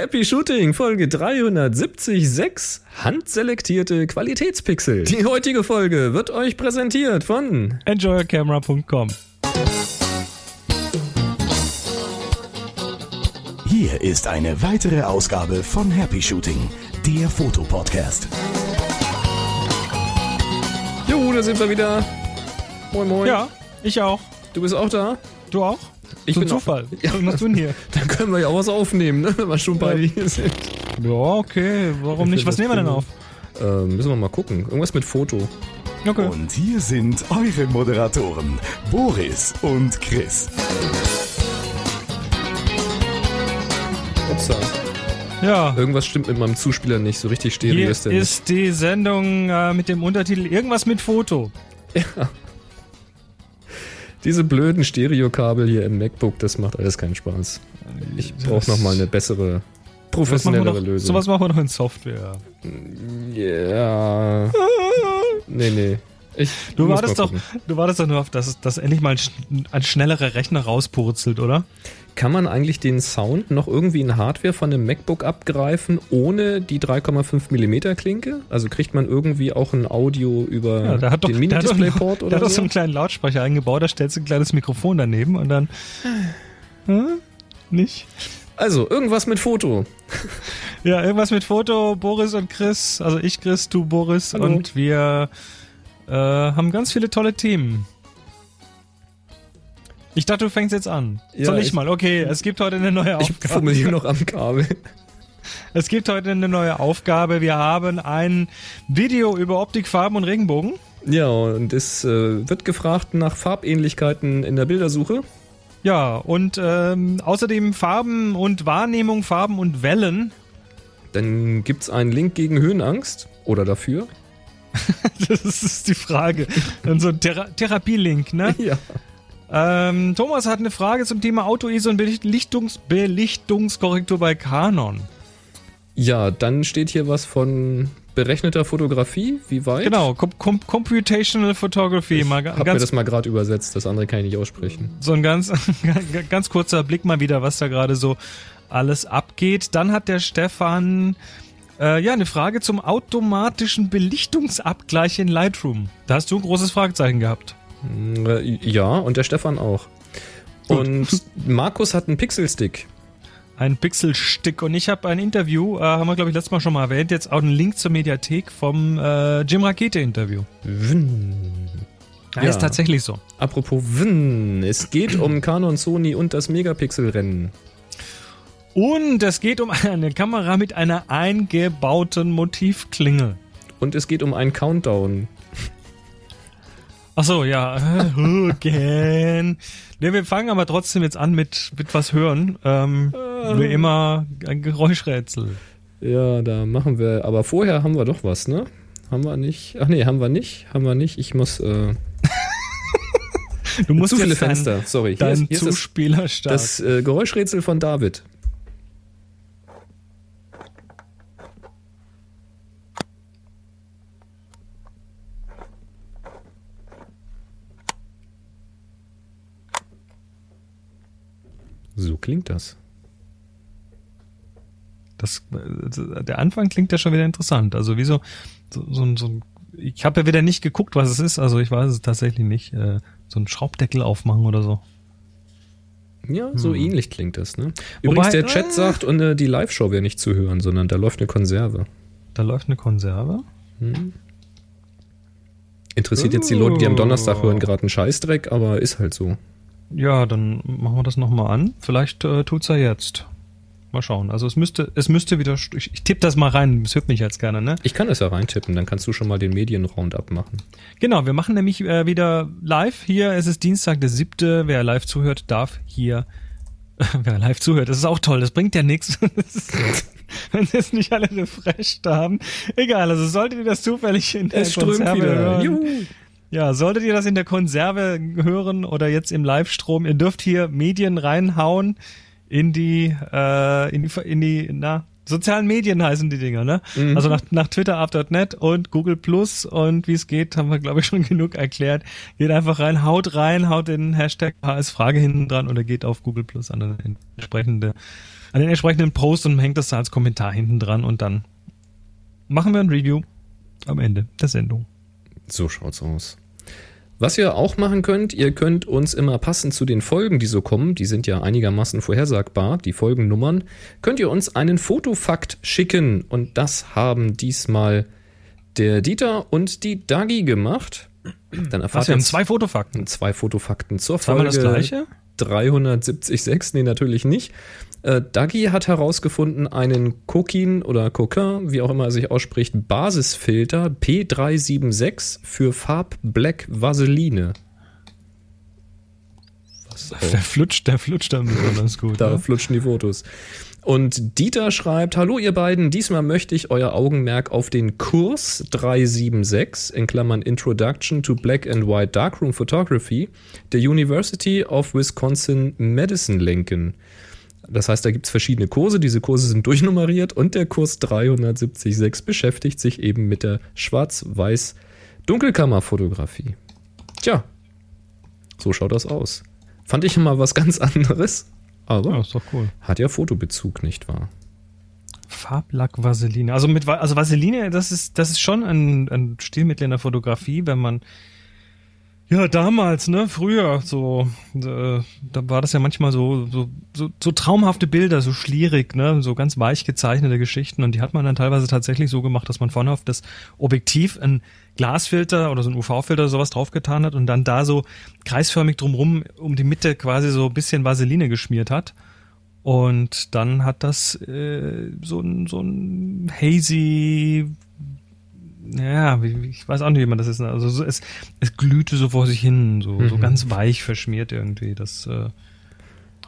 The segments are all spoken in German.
Happy Shooting, Folge 376, handselektierte Qualitätspixel. Die heutige Folge wird euch präsentiert von enjoyercamera.com. Hier ist eine weitere Ausgabe von Happy Shooting, der Fotopodcast. Jo, da sind wir wieder. Moin, moin. Ja, ich auch. Du bist auch da? Du auch? Ich so bin Zufall. Auch, ja. Was machst du denn hier? Dann können wir ja auch was aufnehmen, ne? wenn wir schon beide hier sind. Ja, okay. Warum nicht? Was nehmen wir denn auf? Äh, müssen wir mal gucken. Irgendwas mit Foto. Okay. Und hier sind eure Moderatoren, Boris und Chris. Upsa. Ja. Irgendwas stimmt mit meinem Zuspieler nicht. So richtig stereo ist der ist die Sendung äh, mit dem Untertitel Irgendwas mit Foto. Ja. Diese blöden Stereokabel hier im MacBook, das macht alles keinen Spaß. Ich brauche nochmal eine bessere, professionellere Lösung. Sowas machen wir noch in Software. Ja. nee, nee. Ich du, wartest doch, du wartest doch nur auf, dass, dass endlich mal ein, ein schnellerer Rechner rauspurzelt, oder? Kann man eigentlich den Sound noch irgendwie in Hardware von einem MacBook abgreifen, ohne die 3,5 mm Klinke? Also kriegt man irgendwie auch ein Audio über ja, der hat doch, den Mini-Displayport oder Der hat doch so? so einen kleinen Lautsprecher eingebaut, da stellst du ein kleines Mikrofon daneben und dann... Hm? Nicht? Also, irgendwas mit Foto. Ja, irgendwas mit Foto, Boris und Chris, also ich Chris, du Boris Hallo. und wir äh, haben ganz viele tolle Themen. Ich dachte, du fängst jetzt an. Ja, Soll ich, ich- mal? Okay, es gibt heute eine neue Ich Aufgabe. fummel hier noch am Kabel. Es gibt heute eine neue Aufgabe. Wir haben ein Video über Optik, Farben und Regenbogen. Ja, und es äh, wird gefragt nach Farbähnlichkeiten in der Bildersuche. Ja, und ähm, außerdem Farben und Wahrnehmung, Farben und Wellen. Dann gibt's einen Link gegen Höhenangst oder dafür. Das ist die Frage. Dann so ein Thera Therapielink, ne? Ja. Ähm, Thomas hat eine Frage zum Thema Auto-ISO und Belichtungs Belichtungskorrektur bei Canon. Ja, dann steht hier was von berechneter Fotografie. Wie weit? Genau, Com Com Computational Photography. Ich Mal hab mir das mal gerade übersetzt, das andere kann ich nicht aussprechen. so ein ganz, ganz kurzer Blick mal wieder, was da gerade so alles abgeht. Dann hat der Stefan äh, ja eine Frage zum automatischen Belichtungsabgleich in Lightroom. Da hast du ein großes Fragezeichen gehabt. Äh, Ja, und der Stefan auch. Und Markus hat einen Pixelstick. Ein Pixelstick. Und ich habe ein Interview, äh, haben wir glaube ich letztes Mal schon mal erwähnt, jetzt auch einen Link zur Mediathek vom äh, Jim Rakete Interview. Winn. Ja, ist tatsächlich so. Apropos Winn, es geht um Canon, Sony und das Megapixel-Rennen. Und es geht um eine Kamera mit einer eingebauten Motivklinge. Und es geht um einen Countdown. Ach so, ja. Again. Ne, wir fangen aber trotzdem jetzt an mit, mit was hören. Ähm, Wie immer ein Geräuschrätsel. Ja, da machen wir. Aber vorher haben wir doch was, ne? Haben wir nicht? Ach nee, haben wir nicht. Haben wir nicht. Ich muss. Äh, Du musst zu viele jetzt dein- Fenster. Sorry. Hier Dein ist, hier ist das, Zuspieler das äh, Geräuschrätsel von David. So klingt das. Das, äh, der Anfang klingt ja schon wieder interessant. Also wie so, so, so, ein- so ich habe ja wieder nicht geguckt, was es ist. Also ich weiß es tatsächlich nicht. Äh, so ein Schraubdeckel aufmachen oder so. Ja, so ähnlich klingt das, ne? Übrigens, Wobei- der Chat äh. sagt, und, äh, die Live-Show wäre nicht zu hören, sondern da läuft eine Konserve. Da läuft eine Konserve. Interessiert jetzt die Leute, die am Donnerstag Oh. hören, gerade einen Scheißdreck, aber ist halt so. Ja, dann machen wir das nochmal an. Vielleicht äh, tut's er jetzt. Mal schauen. Also es müsste, es müsste wieder. Ich, ich tippe das mal rein. Das hört mich jetzt gerne, ne? Ich kann das ja reintippen, dann kannst du schon mal den Medienround abmachen. Genau, wir machen nämlich äh, wieder live. Hier es ist Dienstag, der siebte. Wer live zuhört, darf hier. Wer live zuhört, das ist auch toll. Das bringt ja nichts. Wenn jetzt nicht alle refreshed haben. Egal, also solltet ihr das zufällig in der Konserve hören. Juhu. Ja, solltet ihr das in der Konserve hören oder jetzt im Livestrom, ihr dürft hier Medien reinhauen in die, äh, in die, in die, na, sozialen Medien heißen die Dinger, ne? Mhm. Also nach, nach Twitter up.net und Google Plus und wie es geht, haben wir glaube ich schon genug erklärt. Geht einfach rein, haut rein, haut den Hashtag HS Frage hinten dran oder geht auf Google Plus an entsprechende an den entsprechenden Post und hängt das da als Kommentar hinten dran und dann machen wir ein Review am Ende der Sendung. So schaut's aus. Was ihr auch machen könnt, ihr könnt uns immer passend zu den Folgen, die so kommen, die sind ja einigermaßen vorhersagbar, die Folgennummern, könnt ihr uns einen Fotofakt schicken. Und das haben diesmal der Dieter und die Dagi gemacht. Dann erfahrt Was, wir haben zwei Fotofakten. Zwei Fotofakten zur Folge. das gleiche? 376, nee, natürlich nicht. Äh, Dagi hat herausgefunden, einen Coquin oder Coquin, wie auch immer er sich ausspricht, Basisfilter P376 für Farb Black Vaseline. Was der flutscht, der flutscht dann besonders gut. da ja? flutschen die Fotos. Und Dieter schreibt, hallo ihr beiden, diesmal möchte ich euer Augenmerk auf den Kurs 376 in Klammern Introduction to Black and White Darkroom Photography der University of Wisconsin Medicine lenken. Das heißt, da gibt es verschiedene Kurse, diese Kurse sind durchnummeriert und der Kurs 376 beschäftigt sich eben mit der schwarz-weiß Dunkelkammerfotografie. Tja, so schaut das aus. Fand ich mal was ganz anderes, aber ja, ist doch cool. hat ja Fotobezug, nicht wahr? Farblack Vaseline. Also mit also Vaseline, das ist das ist schon ein, ein Stilmittel in der Fotografie, wenn man ja, damals, ne, früher, so, äh, da war das ja manchmal so, so, so, so traumhafte Bilder, so schlierig, ne, so ganz weich gezeichnete Geschichten und die hat man dann teilweise tatsächlich so gemacht, dass man vorne auf das Objektiv ein Glasfilter oder so ein UV-Filter oder sowas draufgetan hat und dann da so kreisförmig drumrum um die Mitte quasi so ein bisschen Vaseline geschmiert hat. Und dann hat das äh, so ein, so ein hazy ja, ich weiß auch nicht, wie man das ist. Also so, es, es glühte so vor sich hin, so, mhm. so ganz weich verschmiert irgendwie. Das äh,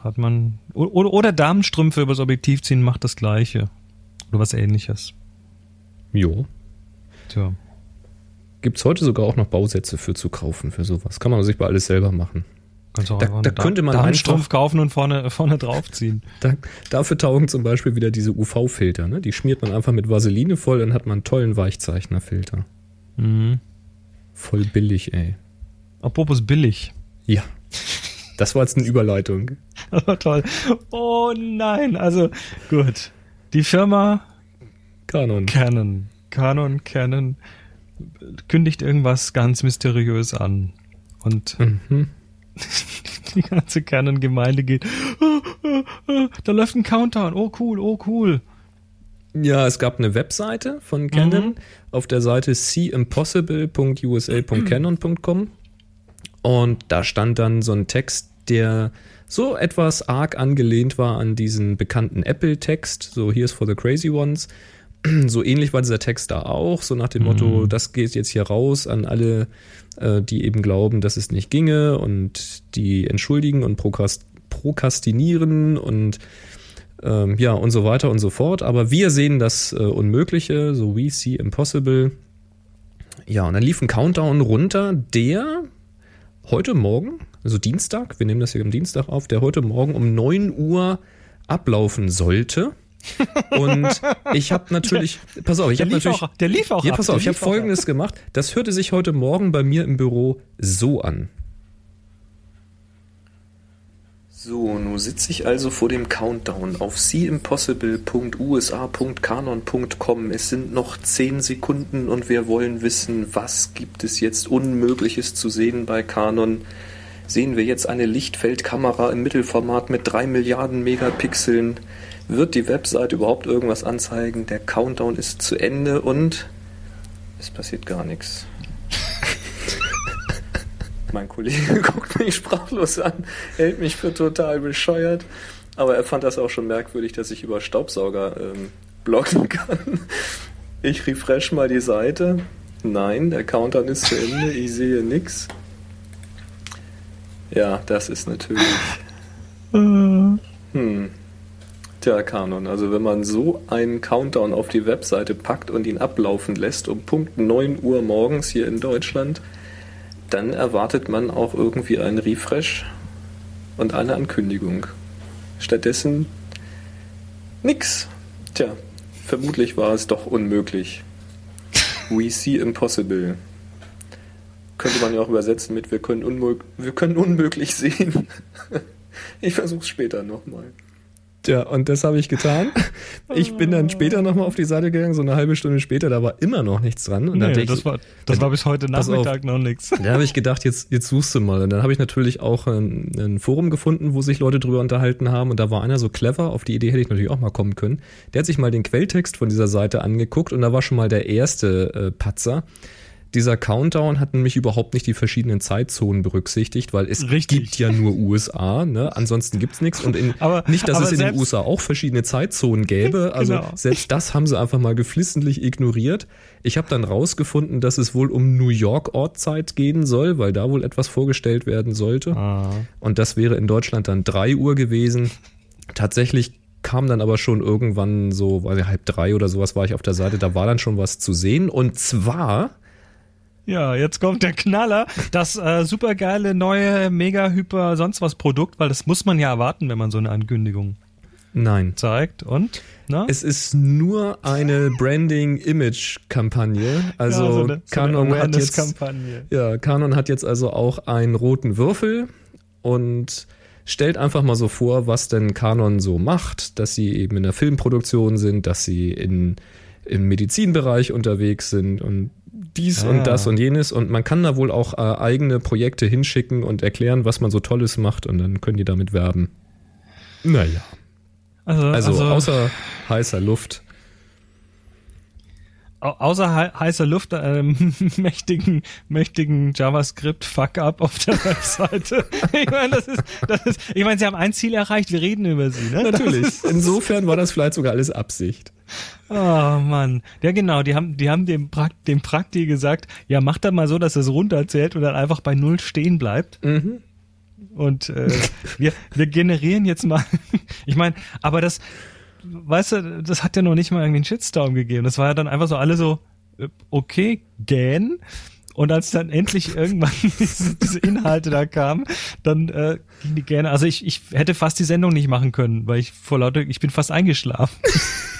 hat man. Oder, oder Damenstrümpfe übers Objektiv ziehen macht das Gleiche. Oder was ähnliches. Jo. Tja. Gibt es heute sogar auch noch Bausätze für zu kaufen, für sowas. Kann man sich bei alles selber machen. Kannst da, da könnte man einen Strumpf kaufen und vorne, vorne draufziehen. Da, dafür taugen zum Beispiel wieder diese UV-Filter. Ne? Die schmiert man einfach mit Vaseline voll, dann hat man einen tollen Weichzeichnerfilter. Mhm. Voll billig, ey. Apropos billig. Ja. Das war jetzt eine Überleitung. War toll. Oh nein, also gut. Die Firma Canon. Canon. Canon, Canon kündigt irgendwas ganz mysteriös an. Und mhm die ganze Canon-Gemeinde geht, da läuft ein Countdown, oh cool, oh cool. Ja, es gab eine Webseite von Canon mhm. auf der Seite seeimpossible.usa.canon.com und da stand dann so ein Text, der so etwas arg angelehnt war an diesen bekannten Apple-Text, so Here's for the Crazy Ones. So ähnlich war dieser Text da auch, so nach dem mhm. Motto, das geht jetzt hier raus an alle äh, die eben glauben, dass es nicht ginge und die entschuldigen und prokrast prokrastinieren und ähm, ja und so weiter und so fort. Aber wir sehen das äh, Unmögliche, so we see impossible. Ja, und dann lief ein Countdown runter, der heute Morgen, also Dienstag, wir nehmen das hier am Dienstag auf, der heute Morgen um 9 Uhr ablaufen sollte. Und ich habe natürlich, pass auf, ich habe natürlich, auch, der lief auch. Ja, pass ab, auf, ich habe Folgendes ab. gemacht. Das hörte sich heute Morgen bei mir im Büro so an. So, nun sitze ich also vor dem Countdown auf seeimpossible.usa.canon.com. Es sind noch 10 Sekunden und wir wollen wissen, was gibt es jetzt Unmögliches zu sehen bei Canon. Sehen wir jetzt eine Lichtfeldkamera im Mittelformat mit 3 Milliarden Megapixeln? Wird die Website überhaupt irgendwas anzeigen? Der Countdown ist zu Ende und es passiert gar nichts. mein Kollege guckt mich sprachlos an, hält mich für total bescheuert, aber er fand das auch schon merkwürdig, dass ich über Staubsauger ähm, bloggen kann. Ich refresh mal die Seite. Nein, der Countdown ist zu Ende, ich sehe nichts. Ja, das ist natürlich. Hm. Tja, Kanon, also wenn man so einen Countdown auf die Webseite packt und ihn ablaufen lässt um Punkt 9 Uhr morgens hier in Deutschland, dann erwartet man auch irgendwie einen Refresh und eine Ankündigung. Stattdessen nix. Tja, vermutlich war es doch unmöglich. We see impossible. Könnte man ja auch übersetzen mit wir können, wir können unmöglich sehen. ich versuch's später nochmal. Ja, und das habe ich getan. Ich bin dann später nochmal auf die Seite gegangen, so eine halbe Stunde später, da war immer noch nichts dran. Und nee, dann das ich, war, das war bis heute auf. Nachmittag noch nichts. Da habe ich gedacht, jetzt, jetzt suchst du mal. Und dann habe ich natürlich auch ein, ein Forum gefunden, wo sich Leute drüber unterhalten haben. Und da war einer so clever, auf die Idee hätte ich natürlich auch mal kommen können. Der hat sich mal den Quelltext von dieser Seite angeguckt und da war schon mal der erste äh, Patzer. Dieser Countdown hat nämlich überhaupt nicht die verschiedenen Zeitzonen berücksichtigt, weil es Richtig. gibt ja nur USA, ne? Ansonsten gibt's nichts. Und in, Aber- nicht, dass es in den USA auch verschiedene Zeitzonen gäbe. Also Genau. selbst das haben sie einfach mal geflissentlich ignoriert. Ich habe dann rausgefunden, dass es wohl um New York Ortszeit gehen soll, weil da wohl etwas vorgestellt werden sollte. Ah. Und das wäre in Deutschland dann drei Uhr gewesen. Tatsächlich kam dann aber schon irgendwann so, weiß ich, halb drei oder sowas war ich auf der Seite, da war dann schon was zu sehen. Und zwar, Ja, jetzt kommt der Knaller. Das äh, supergeile neue Mega Hyper sonst was Produkt, weil das muss man ja erwarten, wenn man so eine Ankündigung nein. zeigt. Und? Na? Es ist nur eine Branding-Image-Kampagne. Also Ja, so eine- so Canon hat jetzt. Ja, Canon hat jetzt also auch einen roten Würfel und stellt einfach mal so vor, was denn Canon so macht, dass sie eben in der Filmproduktion sind, dass sie in, im Medizinbereich unterwegs sind und dies Ah. und das und jenes und man kann da wohl auch äh, eigene Projekte hinschicken und erklären, was man so Tolles macht und dann können die damit werben. Naja, Also, also, also, außer heißer Luft. au- außer hei- heißer Luft, ähm, mächtigen, mächtigen JavaScript-Fuck-up auf der Webseite. ich meine, das ist, das ist, ich meine, sie haben ein Ziel erreicht, wir reden über sie, ne? Natürlich. Insofern war das vielleicht sogar alles Absicht. Oh Mann. Ja genau, die haben, die haben dem, Prakt, dem Prakti gesagt, ja mach da mal so, dass es runterzählt und dann einfach bei Null stehen bleibt. Mhm. Und äh, wir, wir generieren jetzt mal. ich meine, aber das, weißt du, das hat ja noch nicht mal irgendwie einen Shitstorm gegeben. Das war ja dann einfach so alle so, äh, okay, gähn. Und als dann endlich irgendwann diese, diese Inhalte da kamen, dann äh, ging die gerne. Also ich, ich hätte fast die Sendung nicht machen können, weil ich vor lauter, ich bin fast eingeschlafen.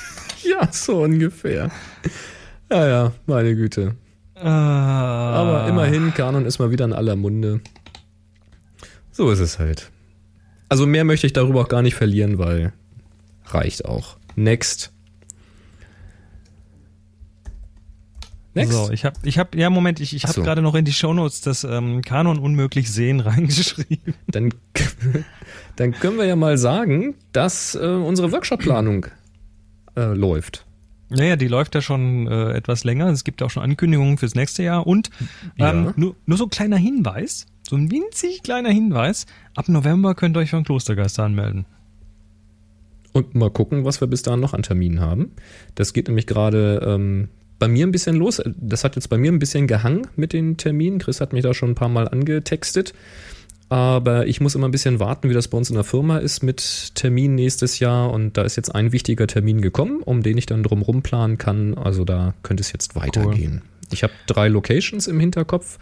Ja, so ungefähr. Ja, ja, meine Güte. Ah. Aber immerhin, Kanon ist mal wieder in aller Munde. So ist es halt. Also mehr möchte ich darüber auch gar nicht verlieren, weil reicht auch. Next. Next. So, ich habe, ich habe, ja Moment, ich, ich habe so. gerade noch in die Shownotes das ähm, Kanon unmöglich sehen reingeschrieben. Dann, dann können wir ja mal sagen, dass äh, unsere Workshop-Planung äh, läuft. Naja, die läuft ja schon äh, etwas länger. Es gibt ja auch schon Ankündigungen fürs nächste Jahr. Und ähm, Ja. nur, nur so ein kleiner Hinweis, so ein winzig kleiner Hinweis. Ab November könnt ihr euch für den Klostergeist anmelden. Und mal gucken, was wir bis dahin noch an Terminen haben. Das geht nämlich gerade ähm, bei mir ein bisschen los. Das hat jetzt bei mir ein bisschen gehangen mit den Terminen. Chris hat mich da schon ein paar Mal angetextet. Aber ich muss immer ein bisschen warten, wie das bei uns in der Firma ist mit Termin nächstes Jahr. Und da ist jetzt ein wichtiger Termin gekommen, um den ich dann drumrum planen kann. Also da könnte es jetzt weitergehen. Ich habe drei Locations im Hinterkopf.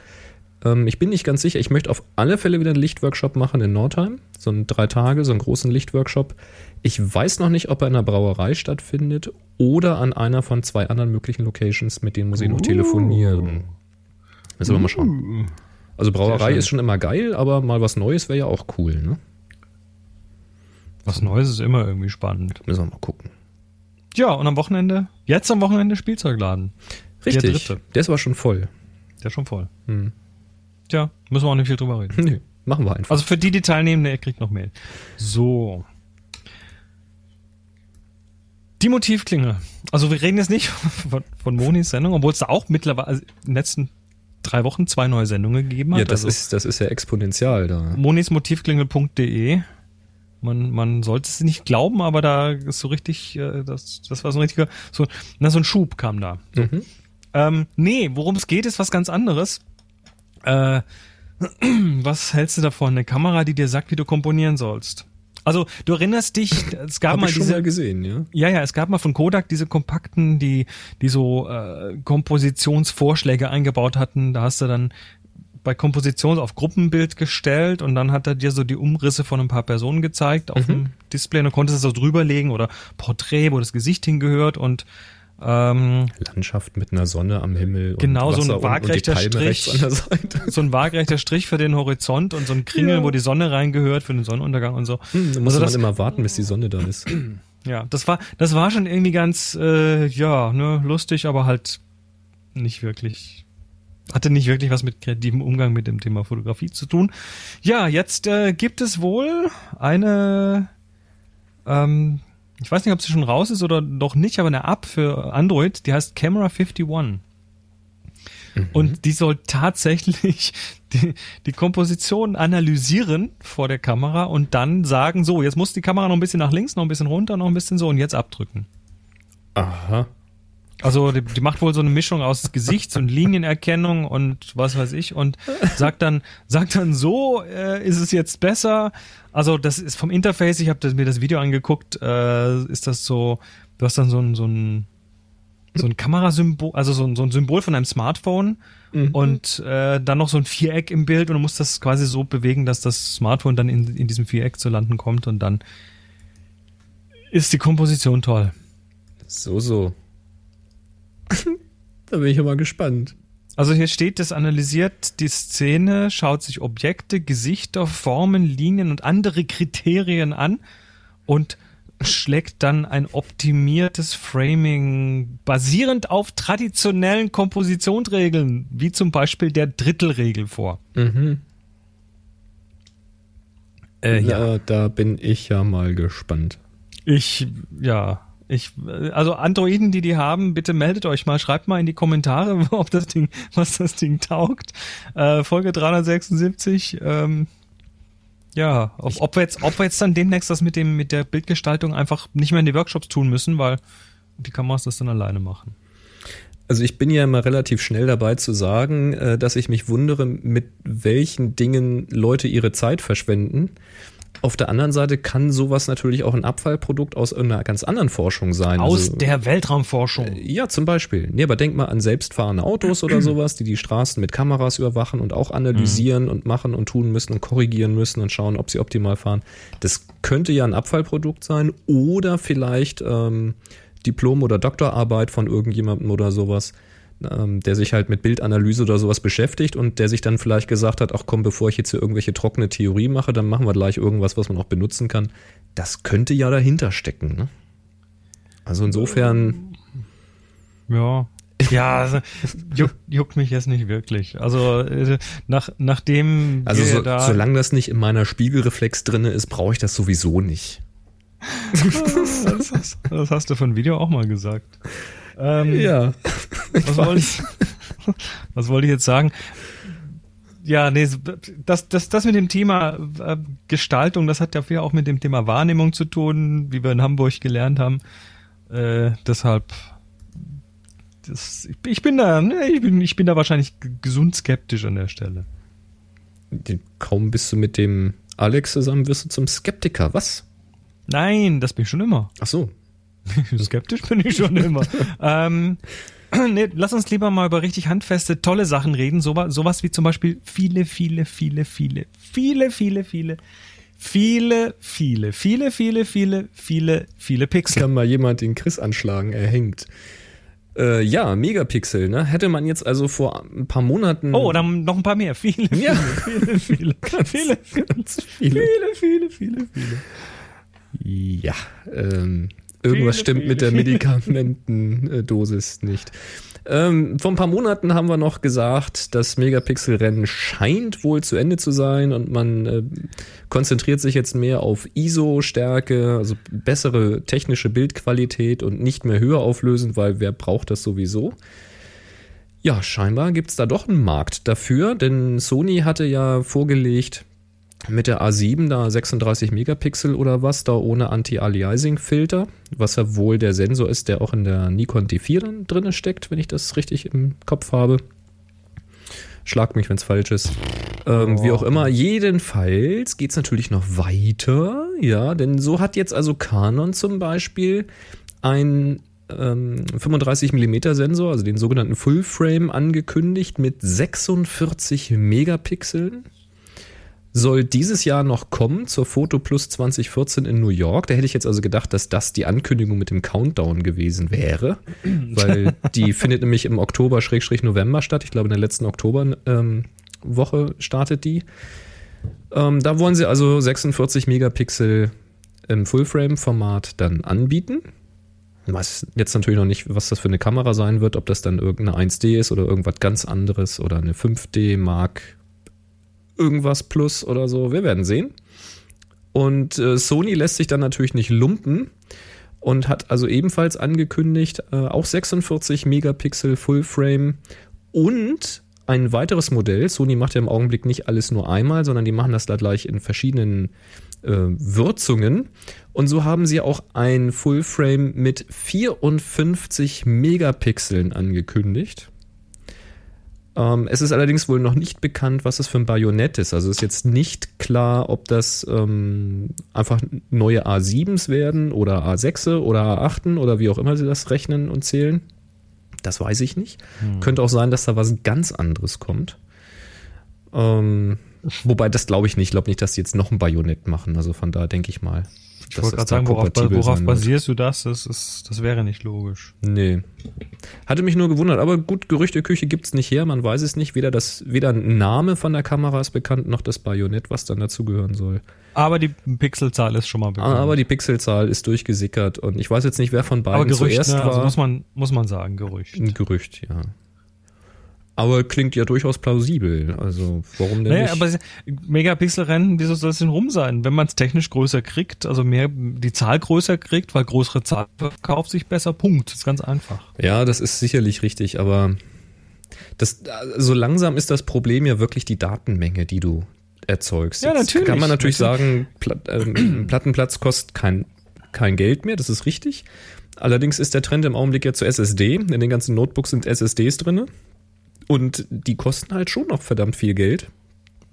Ähm, ich bin nicht ganz sicher. Ich möchte auf alle Fälle wieder einen Lichtworkshop machen in Nordheim. So einen drei Tage, so einen großen Lichtworkshop. Ich weiß noch nicht, ob er in der Brauerei stattfindet oder an einer von zwei anderen möglichen Locations, mit denen muss ich noch telefonieren. Müssen wir mal schauen. Also Brauerei ist schon immer geil, aber mal was Neues wäre ja auch cool, ne? Was Neues ist immer irgendwie spannend. Müssen wir mal gucken. Ja, und am Wochenende, jetzt am Wochenende Spielzeugladen. Richtig. Der dritte. Der ist aber schon voll. Der ist schon voll. Hm. Tja, müssen wir auch nicht viel drüber reden. Nö, machen wir einfach. Also für die, die teilnehmen, der kriegt noch Mail. So. Die Motivklinge. Also wir reden jetzt nicht von, von Monis Sendung, obwohl es da auch mittlerweile also in den letzten drei Wochen zwei neue Sendungen gegeben hat. ja, das, also ist, das ist ja exponentiell da. monismotivklingel.de. Man, man sollte es nicht glauben, aber da ist so richtig, äh, das, das war so ein richtiger, so, na, so ein Schub kam da. Mhm. Ähm, nee, worum es geht, ist was ganz anderes. Äh, was hältst du davon? Eine Kamera, die dir sagt, wie du komponieren sollst. Also, du erinnerst dich, es gab Hab mal ich schon diese, mal gesehen, ja. ja, ja, es gab mal von Kodak diese kompakten, die, die so äh, Kompositionsvorschläge eingebaut hatten. Da hast du dann bei Komposition auf Gruppenbild gestellt und dann hat er dir so die Umrisse von ein paar Personen gezeigt auf dem Display und du konntest es so drüberlegen oder Porträt, wo das Gesicht hingehört und Ähm, Landschaft mit einer Sonne am Himmel. Genau, und so ein und- waagrechter und Palme Strich. rechts an der Seite. so ein waagrechter Strich für den Horizont und so ein Kringel, Ja. wo die Sonne reingehört für den Sonnenuntergang und so. Hm, da muss Also man das- immer warten, bis die Sonne da ist. Ja, das war, das war schon irgendwie ganz, äh, ja, ne, lustig, aber halt nicht wirklich, hatte nicht wirklich was mit kreativem Umgang mit dem Thema Fotografie zu tun. Ja, jetzt äh, gibt es wohl eine, ähm, ich weiß nicht, ob sie schon raus ist oder noch nicht, aber eine App für Android, die heißt Camera 51. Und die soll tatsächlich die, die Komposition analysieren vor der Kamera und dann sagen, so, jetzt muss die Kamera noch ein bisschen nach links, noch ein bisschen runter, noch ein bisschen so und jetzt abdrücken. Aha. Also die, die macht wohl so eine Mischung aus Gesichts- und Linienerkennung und was weiß ich und sagt dann, sagt dann so, äh, ist es jetzt besser. Also das ist vom Interface, ich habe mir das Video angeguckt, äh, ist das so, du hast dann so ein, so ein, so ein Kamerasymbol, also so ein, so ein Symbol von einem Smartphone und äh, dann noch so ein Viereck im Bild und du musst das quasi so bewegen, dass das Smartphone dann in, in diesem Viereck zu landen kommt und dann ist die Komposition toll. So, so. da bin ich aber gespannt. Also hier steht, das analysiert die Szene, schaut sich Objekte, Gesichter, Formen, Linien und andere Kriterien an und schlägt dann ein optimiertes Framing basierend auf traditionellen Kompositionsregeln, wie zum Beispiel der Drittelregel vor. Mhm. Äh, ja. da bin ich ja mal gespannt. Ich, ja, ich, also Androiden, die die haben, bitte meldet euch mal, schreibt mal in die Kommentare, ob das Ding, was das Ding taugt. Äh, Folge 376, ähm, ja, ob, ob wir jetzt, ob wir jetzt dann demnächst das mit dem, mit der Bildgestaltung einfach nicht mehr in die Workshops tun müssen, weil die Kameras das dann alleine machen. Also ich bin ja immer relativ schnell dabei zu sagen, äh, dass ich mich wundere, mit welchen Dingen Leute ihre Zeit verschwenden. Auf der anderen Seite kann sowas natürlich auch ein Abfallprodukt aus einer ganz anderen Forschung sein. Aus Also, der Weltraumforschung. Ja, zum Beispiel. Nee, aber denk mal an selbstfahrende Autos oder sowas, die die Straßen mit Kameras überwachen und auch analysieren und machen und tun müssen und korrigieren müssen und schauen, ob sie optimal fahren. Das könnte ja ein Abfallprodukt sein oder vielleicht ähm, Diplom- oder Doktorarbeit von irgendjemandem oder sowas, ähm, der sich halt mit Bildanalyse oder sowas beschäftigt und der sich dann vielleicht gesagt hat, ach komm, bevor ich jetzt hier irgendwelche trockene Theorie mache, dann machen wir gleich irgendwas, was man auch benutzen kann. Das könnte ja dahinter stecken. Ne? Also insofern Ja. Ja, also, juckt, juckt mich jetzt nicht wirklich. Also äh, nach, nachdem Also so, da solange das nicht in meiner Spiegelreflex drinne ist, brauche ich das sowieso nicht. das, hast, das hast du von Video auch mal gesagt. Ähm, Ja. was, wollte ich, was wollte ich jetzt sagen? Ja, nee, das, das, das mit dem Thema äh, Gestaltung, das hat ja viel auch mit dem Thema Wahrnehmung zu tun, wie wir in Hamburg gelernt haben. Äh, deshalb, das, ich, bin da, ne, ich bin, ich bin da wahrscheinlich gesund skeptisch an der Stelle. Kaum bist du mit dem Alex zusammen, wirst du zum Skeptiker. Was? Nein, das bin ich schon immer. Ach so. Skeptisch bin ich schon immer. ähm, nee, lass uns lieber mal über richtig handfeste, tolle Sachen reden. So, sowas wie zum Beispiel viele, viele, viele, viele, viele, viele, viele, viele, viele, viele, viele, viele, viele, viele Pixel. Kann mal jemand den Chris anschlagen, er hängt. Äh, ja, Megapixel, ne? Hätte man jetzt also vor ein paar Monaten. Oh, dann noch ein paar mehr. Viele, viele, Ja. viele, viele, viele, ganz viele. viele, viele, viele, viele. Ja, ähm, irgendwas Viele, stimmt viele, mit der. Medikamentendosis nicht. Ähm, vor ein paar Monaten haben wir noch gesagt, das Megapixel-Rennen scheint wohl zu Ende zu sein und man äh, konzentriert sich jetzt mehr auf ISO-Stärke, also bessere technische Bildqualität und nicht mehr höher auflösen, weil wer braucht das sowieso? Ja, scheinbar gibt's da doch einen Markt dafür, denn Sony hatte ja vorgelegt, mit der A7 da 36 Megapixel oder was, da ohne Anti-Aliasing-Filter, was ja wohl der Sensor ist, der auch in der Nikon D4 dann drin steckt, wenn ich das richtig im Kopf habe. Schlag mich, wenn es falsch ist. Ähm, Wie auch immer, jedenfalls geht's natürlich noch weiter, ja, denn so hat jetzt also Canon zum Beispiel ein ähm, 35 mm Sensor, also den sogenannten Full Frame angekündigt mit 46 Megapixeln. Soll dieses Jahr noch kommen zur Foto Plus 2014 in New York. Da hätte ich jetzt also gedacht, dass das die Ankündigung mit dem Countdown gewesen wäre, weil die findet nämlich im Oktober Schrägstrich November statt. Ich glaube, in der letzten Oktoberwoche ähm, startet die. Ähm, da wollen sie also 46 Megapixel im Fullframe-Format dann anbieten. Ich weiß jetzt natürlich noch nicht, was das für eine Kamera sein wird, ob das dann irgendeine 1D ist oder irgendwas ganz anderes oder eine 5D Mark irgendwas Plus oder so. Wir werden sehen. Und äh, Sony lässt sich dann natürlich nicht lumpen und hat also ebenfalls angekündigt, äh, auch 46 Megapixel Fullframe und ein weiteres Modell. Sony macht ja im Augenblick nicht alles nur einmal, sondern die machen das da gleich in verschiedenen äh, Würzungen. Und so haben sie auch ein Fullframe mit 54 Megapixeln angekündigt. Ähm, es ist allerdings wohl noch nicht bekannt, was das für ein Bajonett ist. Also ist jetzt nicht klar, ob das ähm, einfach neue A7s werden oder A6 oder A8 oder wie auch immer sie das rechnen und zählen. Das weiß ich nicht. Hm. Könnte auch sein, dass da was ganz anderes kommt. Ähm, wobei, das glaube ich nicht. Ich glaube nicht, dass sie jetzt noch ein Bajonett machen. Also von da denke ich mal. Ich wollte gerade sagen, worauf, worauf basierst du das? Das, ist, das wäre nicht logisch. Nee. Hatte mich nur gewundert, aber gut, Gerüchteküche gibt es nicht her, man weiß es nicht. Weder, das, weder ein Name von der Kamera ist bekannt, noch das Bajonett, was dann dazugehören soll. Aber die Pixelzahl ist schon mal bekannt. Aber die Pixelzahl ist durchgesickert und ich weiß jetzt nicht, wer von beiden aber Gerücht, zuerst ne? war. Also muss man, muss man sagen, Gerücht. Ein Gerücht, ja. Aber klingt ja durchaus plausibel. Also warum denn naja, nicht? aber Megapixel-Rennen, wieso soll es denn rum sein? Wenn man es technisch größer kriegt, also mehr die Zahl größer kriegt, weil größere Zahl verkauft sich besser, Punkt. Das ist ganz einfach. Ja, das ist sicherlich richtig, aber das, so langsam ist das Problem ja wirklich die Datenmenge, die du erzeugst. Ja, natürlich. Jetzt kann man natürlich, natürlich. sagen, Platt, äh, Plattenplatz kostet kein, kein Geld mehr, das ist richtig. Allerdings ist der Trend im Augenblick ja zu SSD. In den ganzen Notebooks sind SSDs drinne. Und die kosten halt schon noch verdammt viel Geld.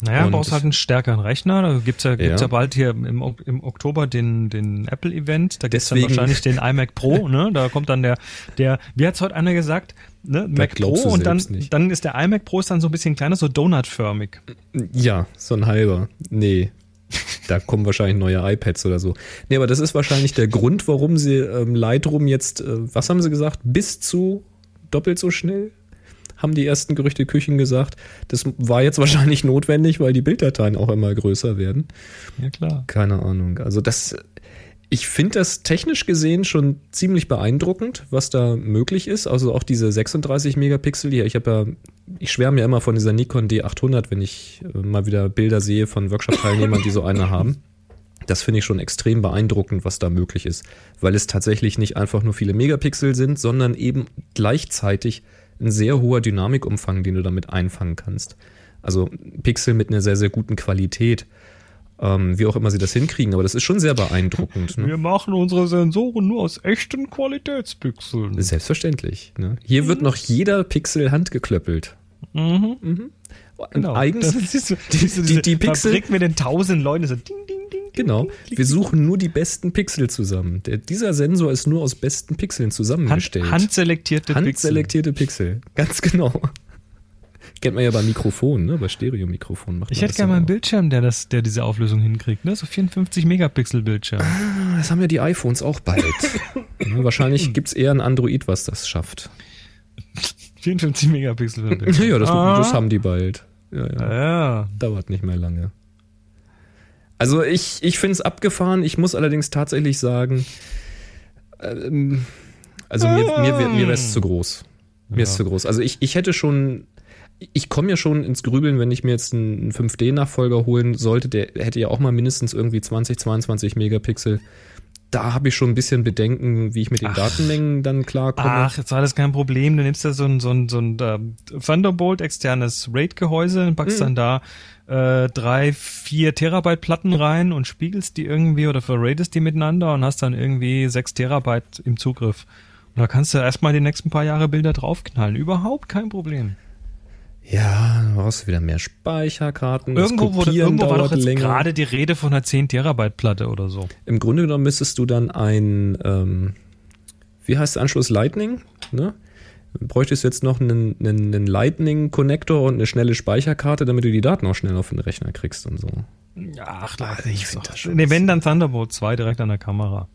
Naja, und brauchst halt einen stärkeren Rechner. Da gibt's ja, gibt's ja. ja bald hier im, im Oktober den, den Apple-Event. Da gibt's Deswegen. dann wahrscheinlich den iMac Pro, ne? Da kommt dann der, der, wie hat's heute einer gesagt? Ne? Mac Pro und dann, nicht. dann ist der iMac Pro ist dann so ein bisschen kleiner, so donutförmig. Ja, so ein halber. Nee. Da kommen wahrscheinlich neue iPads oder so. Nee, aber das ist wahrscheinlich der Grund, warum sie ähm, Lightroom jetzt, äh, was haben sie gesagt, bis zu doppelt so schnell haben die ersten Gerüchteküchen gesagt. Das war jetzt wahrscheinlich notwendig, weil die Bilddateien auch immer größer werden. Ja, klar. Keine Ahnung. Also das, ich finde das technisch gesehen schon ziemlich beeindruckend, was da möglich ist. Also auch diese 36 Megapixel hier. Ich habe ja, ich schwärme ja immer von dieser Nikon D800, wenn ich äh, mal wieder Bilder sehe von Workshop-Teilnehmern, die so eine haben. Das finde ich schon extrem beeindruckend, was da möglich ist, weil es tatsächlich nicht einfach nur viele Megapixel sind, sondern eben gleichzeitig ein sehr hoher Dynamikumfang, den du damit einfangen kannst. Also Pixel mit einer sehr, sehr guten Qualität. Ähm, wie auch immer sie das hinkriegen, aber das ist schon sehr beeindruckend. Ne? Wir machen unsere Sensoren nur aus echten Qualitätspixeln. Selbstverständlich. Ne? Hier mhm. wird noch jeder Pixel handgeklöppelt. Mhm. Mhm. Genau. Eigens, du, die, die, die Pixel. Fabrik mit den tausend Leuten so ding, ding. Genau. Wir suchen nur die besten Pixel zusammen. Der, dieser Sensor ist nur aus besten Pixeln zusammengestellt. Hand, handselektierte Pixel. Handselektierte Pixel. Ganz genau. Kennt man ja bei Mikrofonen, ne? bei Stereomikrofonen. Macht ich hätte gerne mal einen Bildschirm, der, das, der diese Auflösung hinkriegt. Ne? So 54 Megapixel Bildschirm. Ah, das haben ja die iPhones auch bald. ja, wahrscheinlich gibt es eher ein Android, was das schafft. 54 Megapixel Bildschirm. Ja, das, ah. das haben die bald. Ja, ja. ja. Dauert nicht mehr lange. Also ich, ich finde es abgefahren. Ich muss allerdings tatsächlich sagen, ähm, also mir, mir, mir, wäre es zu groß. Mir ja. ist zu groß. Also ich, ich hätte schon, ich komme ja schon ins Grübeln, wenn ich mir jetzt einen 5D-Nachfolger holen sollte. Der hätte ja auch mal mindestens irgendwie 20, 22 Megapixel da habe ich schon ein bisschen Bedenken, wie ich mit den ach, Datenmengen dann klarkomme. Ach, jetzt war das kein Problem. Du nimmst ja so ein, so ein, so ein uh, Thunderbolt externes RAID-Gehäuse und packst mhm. dann da äh, drei, vier Terabyte Platten rein und spiegelst die irgendwie oder verratest die miteinander und hast dann irgendwie sechs Terabyte im Zugriff. Und da kannst du erstmal die nächsten paar Jahre Bilder draufknallen. Überhaupt kein Problem. Ja, du brauchst wieder mehr Speicherkarten. Irgendwo, wurde, irgendwo war doch jetzt länger. gerade die Rede von einer 10 Terabyte Platte oder so. Im Grunde genommen müsstest du dann ein, ähm, wie heißt der Anschluss Lightning, ne? Bräuchtest jetzt noch einen, einen, einen Lightning-Connector und eine schnelle Speicherkarte, damit du die Daten auch schnell auf den Rechner kriegst und so. Ach, also ich finde das schon. Nee, wenn dann Thunderbolt 2 direkt an der Kamera.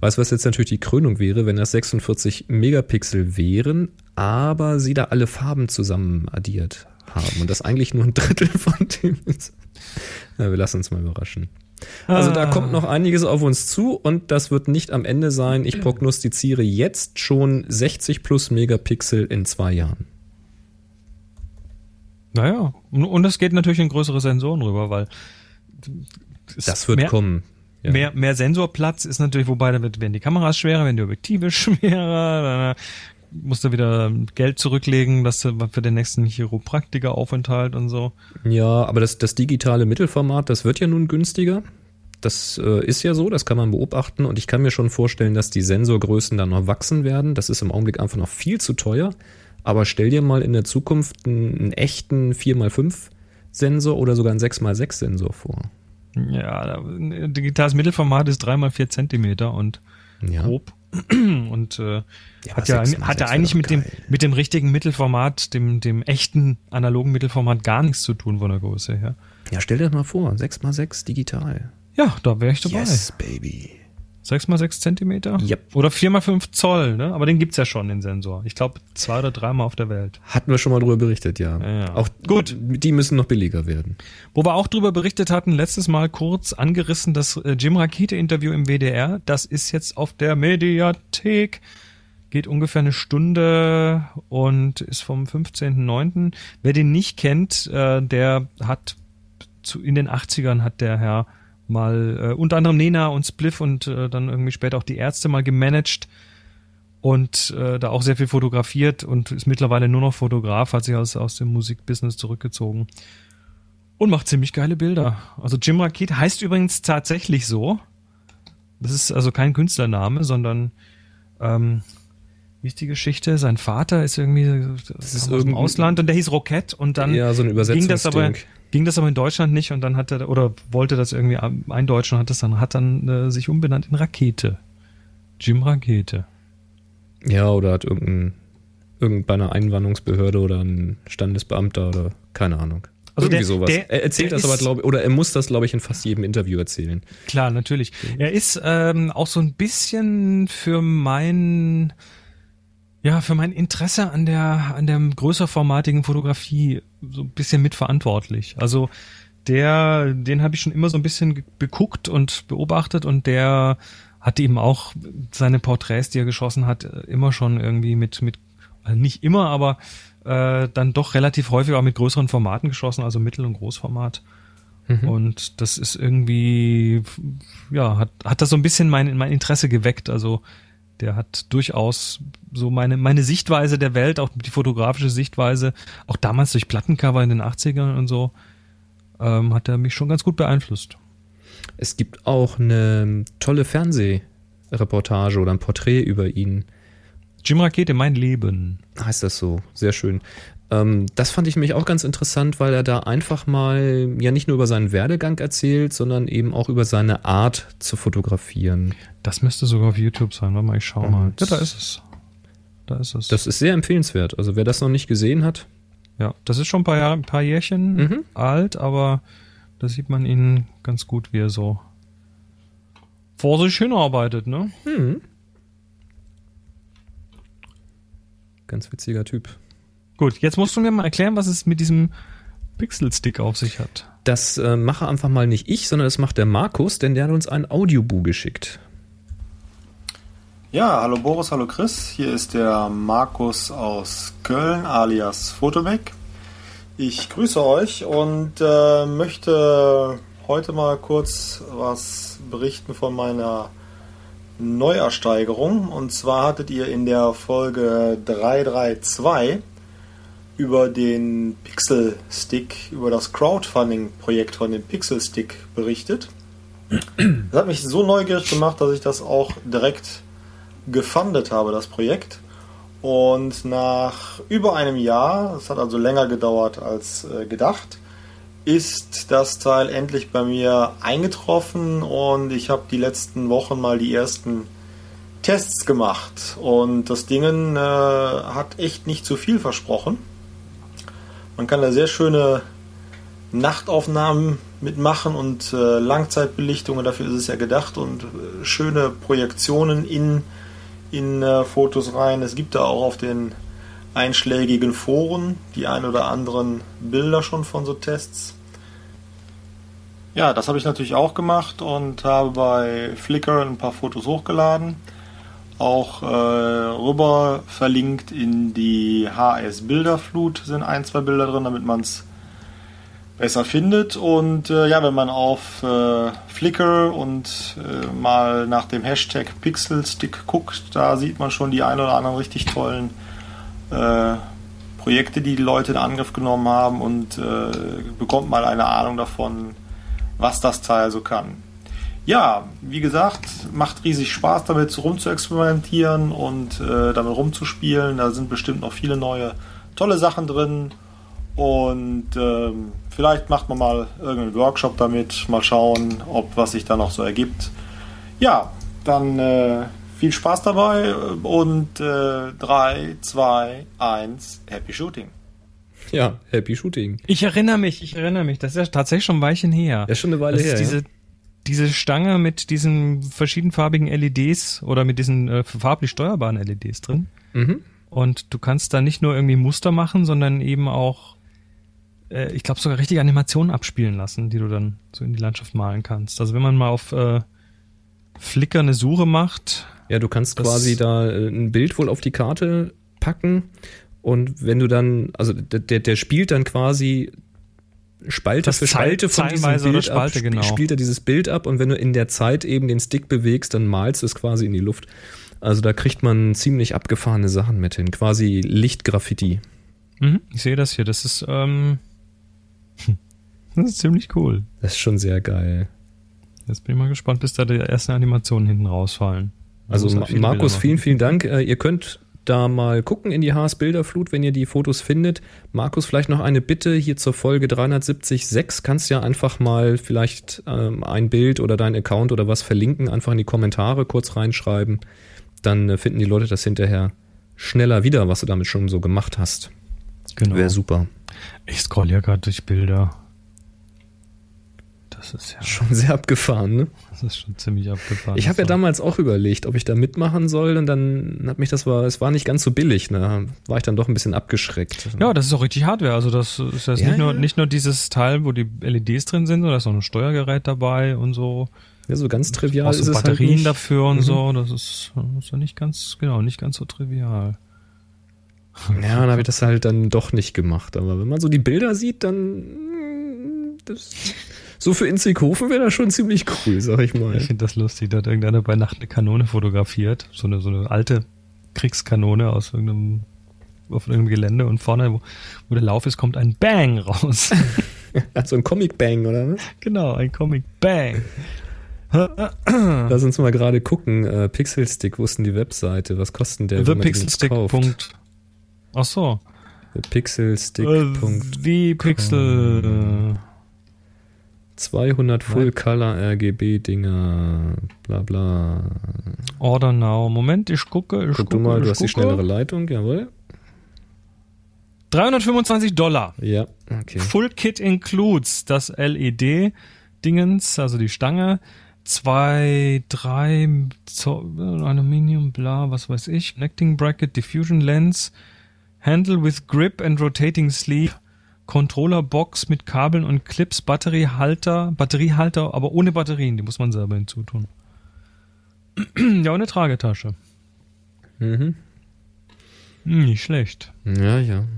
Weißt du, was jetzt natürlich die Krönung wäre, wenn das 46 Megapixel wären, aber sie da alle Farben zusammen addiert haben und das eigentlich nur ein Drittel von dem ist. Ja, wir lassen uns mal überraschen. Also da kommt noch einiges auf uns zu und das wird nicht am Ende sein. Ich prognostiziere jetzt schon 60 plus Megapixel in zwei Jahren. Naja, und es geht natürlich in größere Sensoren rüber, weil das wird mehr, kommen. Ja. Mehr, mehr Sensorplatz ist natürlich, wobei dann werden die Kameras schwerer, werden die Objektive schwerer, musst du wieder Geld zurücklegen, dass du für den nächsten Chiropraktiker-Aufenthalt und so. Ja, aber das, das digitale Mittelformat, das wird ja nun günstiger. Das äh, ist ja so, das kann man beobachten und ich kann mir schon vorstellen, dass die Sensorgrößen dann noch wachsen werden. Das ist im Augenblick einfach noch viel zu teuer. Aber stell dir mal in der Zukunft einen, einen echten 4x5 Sensor oder sogar einen 6x6 Sensor vor. Ja, digitales Mittelformat ist 3x4 Zentimeter und ja. grob. Und äh, ja, hat ja hat ja eigentlich mit dem mit dem richtigen Mittelformat, dem dem echten analogen Mittelformat gar nichts zu tun von der Größe her. Ja, stell dir das mal vor, 6x6 digital. Ja, da wäre ich dabei. Yes, baby. 6x6 Zentimeter? Yep. Oder 4x5 Zoll, ne? Aber den gibt's ja schon, den Sensor. Ich glaube, zwei oder dreimal auf der Welt. Hatten wir schon mal drüber berichtet, ja. ja, ja. Auch gut, die müssen noch billiger werden. Wo wir auch drüber berichtet hatten, letztes Mal kurz angerissen, das äh, Jim Rakete-Interview im WDR, das ist jetzt auf der Mediathek. Geht ungefähr eine Stunde und ist vom 15.09. Wer den nicht kennt, äh, der hat zu, in den 80ern hat der Herr mal äh, unter anderem Nena und Spliff und äh, dann irgendwie später auch die Ärzte mal gemanagt und äh, da auch sehr viel fotografiert und ist mittlerweile nur noch Fotograf, hat sich aus, aus dem Musikbusiness zurückgezogen und macht ziemlich geile Bilder. Also Jim Raket heißt übrigens tatsächlich so. Das ist also kein Künstlername, sondern ähm, wie ist die Geschichte? Sein Vater ist irgendwie das ist aus dem Ausland und der hieß Rocket und dann ja, so ging das aber ging das aber in Deutschland nicht und dann hat er oder wollte das irgendwie eindeutschen und hat das dann hat dann äh, sich umbenannt in Rakete. Jim Rakete. Ja, oder hat irgendein irgend bei einer Einwanderungsbehörde oder ein Standesbeamter oder keine Ahnung. Also Irgendwie der, sowas. Der, er erzählt das aber, glaube ich, oder er muss das, glaube ich, in fast jedem Interview erzählen. Klar, natürlich. Er ist ähm, auch so ein bisschen für mein ja, für mein Interesse an der, an der größerformatigen Fotografie so ein bisschen mitverantwortlich. Also der, den habe ich schon immer so ein bisschen beguckt und beobachtet und der hatte eben auch seine Porträts, die er geschossen hat, immer schon irgendwie mit, mit also nicht immer, aber äh, dann doch relativ häufig auch mit größeren Formaten geschossen, also Mittel- und Großformat. Mhm. Und das ist irgendwie, ja, hat, hat das so ein bisschen mein, mein Interesse geweckt. Also der hat durchaus so meine, meine Sichtweise der Welt, auch die fotografische Sichtweise, auch damals durch Plattencover in den 80ern und so, ähm, hat er mich schon ganz gut beeinflusst. Es gibt auch eine tolle Fernsehreportage oder ein Porträt über ihn. Jim Rakete, mein Leben. Heißt das so? Sehr schön. Ähm, das fand ich mich auch ganz interessant, weil er da einfach mal ja nicht nur über seinen Werdegang erzählt, sondern eben auch über seine Art zu fotografieren. Das müsste sogar auf YouTube sein. Warte mal, ich schau mal. Ja, da ist es. Da ist es. Das ist sehr empfehlenswert. Also wer das noch nicht gesehen hat. Ja, das ist schon ein paar, Jahre, ein paar Jährchen mhm. alt, aber da sieht man ihn ganz gut, wie er so vor sich hinarbeitet, ne? Mhm. Ganz witziger Typ. Gut, jetzt musst du mir mal erklären, was es mit diesem Pixelstick auf sich hat. Das äh, mache einfach mal nicht ich, sondern das macht der Markus, denn der hat uns ein Audiobu geschickt. Ja, hallo Boris, hallo Chris. Hier ist der Markus aus Köln alias Fotomek. Ich grüße euch und äh, möchte heute mal kurz was berichten von meiner Neuersteigerung. Und zwar hattet ihr in der Folge 332 über den Pixel Stick, über das Crowdfunding-Projekt von dem Pixel Stick berichtet. Das hat mich so neugierig gemacht, dass ich das auch direkt gefundet habe, das Projekt. Und nach über einem Jahr, es hat also länger gedauert als äh, gedacht, ist das Teil endlich bei mir eingetroffen und ich habe die letzten Wochen mal die ersten Tests gemacht und das Ding äh, hat echt nicht zu viel versprochen. Man kann da sehr schöne Nachtaufnahmen mitmachen und äh, Langzeitbelichtungen, dafür ist es ja gedacht und äh, schöne Projektionen in, in äh, Fotos rein. Es gibt da auch auf den einschlägigen Foren die ein oder anderen Bilder schon von so Tests. Ja, das habe ich natürlich auch gemacht und habe bei Flickr ein paar Fotos hochgeladen. Auch äh, rüber verlinkt in die HS Bilderflut sind ein, zwei Bilder drin, damit man es besser findet. Und äh, ja, wenn man auf äh, Flickr und äh, mal nach dem Hashtag Pixelstick guckt, da sieht man schon die ein oder anderen richtig tollen äh, Projekte, die die Leute in Angriff genommen haben und äh, bekommt mal eine Ahnung davon, was das Teil so kann. Ja, wie gesagt, macht riesig Spaß damit rum zu experimentieren und äh, damit rumzuspielen. Da sind bestimmt noch viele neue tolle Sachen drin. Und ähm, vielleicht macht man mal irgendeinen Workshop damit, mal schauen, ob was sich da noch so ergibt. Ja, dann äh, viel Spaß dabei und äh, 3, 2, 1, Happy Shooting. Ja, Happy Shooting. Ich erinnere mich, ich erinnere mich. Das ist ja tatsächlich schon ein Weilchen her. Ja, schon eine Weile das her. Ist diese, ja. Diese Stange mit diesen verschiedenfarbigen LEDs oder mit diesen äh, farblich steuerbaren LEDs drin. Mhm. Und du kannst da nicht nur irgendwie Muster machen, sondern eben auch äh, ich glaube, sogar richtige Animationen abspielen lassen, die du dann so in die Landschaft malen kannst. Also wenn man mal auf äh, Flickr eine Suche macht. Ja, du kannst quasi da äh, ein Bild wohl auf die Karte packen und wenn du dann, also der, der spielt dann quasi Spalte Das für Spalte von diesem Bild Spalte, ab, genau. spielt er dieses Bild ab und wenn du in der Zeit eben den Stick bewegst, dann malst du es quasi in die Luft. Also da kriegt man ziemlich abgefahrene Sachen mit hin, quasi Lichtgraffiti. Mhm, ich sehe das hier. Das ist, ähm, das ist ziemlich cool. Das ist schon sehr geil. Jetzt bin ich mal gespannt, bis da die ersten Animationen hinten rausfallen. Also viele Markus, vielen, vielen Dank. Äh, ihr könnt da mal gucken in die HS Bilderflut, wenn ihr die Fotos findet. Markus, vielleicht noch eine Bitte hier zur Folge 370.6. Kannst ja einfach mal vielleicht ähm, ein Bild oder dein Account oder was verlinken, einfach in die Kommentare kurz reinschreiben. Dann äh, finden die Leute das hinterher schneller wieder, was du damit schon so gemacht hast. Genau. Wäre super. Ich scroll ja gerade durch Bilder. Das ist ja, Schon sehr abgefahren, ne? das ist schon ziemlich abgefahren. Ich habe ja damals auch überlegt, ob ich da mitmachen soll und dann hat mich das war, es war nicht ganz so billig, ne? War ich dann doch ein bisschen abgeschreckt. Ja, das ist auch richtig Hardware. Also das ist Ja, nicht, nur, nicht nur dieses Teil, wo die LEDs drin sind, sondern da ist auch ein Steuergerät dabei und so. Ja, so ganz trivial ist es halt Batterien nicht. dafür und Mhm. so. Das ist, das ist ja nicht ganz, genau, nicht ganz so trivial. Ja, dann habe ich das halt dann doch nicht gemacht. Aber wenn man so die Bilder sieht, dann mm, das, so für Inzighofen wäre das schon ziemlich cool, sag ich mal. Ich finde das lustig. Da hat irgendeiner bei Nacht eine Kanone fotografiert. So eine, so eine alte Kriegskanone aus irgendeinem, auf irgendeinem Gelände und vorne, wo, wo der Lauf ist, kommt ein Bang raus. So ein Comic Bang, oder was? genau, ein Comic Bang. Lass uns mal gerade gucken. Äh, Pixelstick, wo ist denn die Webseite? Was kostet denn der, ThePixelstick. Ach so. Pixelstick. Äh, Wie Pixel. 200 Full Color RGB Dinger, bla bla. Order now. Moment, ich gucke. Ich Guck gucke, du mal, du hast die gucke. schnellere Leitung, jawohl. 325 Dollar. Ja, okay. Full Kit includes das LED-Dingens, also die Stange, zwei, drei Aluminium, bla, was weiß ich, Connecting Bracket, Diffusion Lens, Handle with Grip and Rotating Sleeve, Controller Box mit Kabeln und Clips, Batteriehalter, Batteriehalter, aber ohne Batterien, die muss man selber hinzutun. ja, und eine Tragetasche. Mhm. Hm, nicht schlecht. Ja, ja.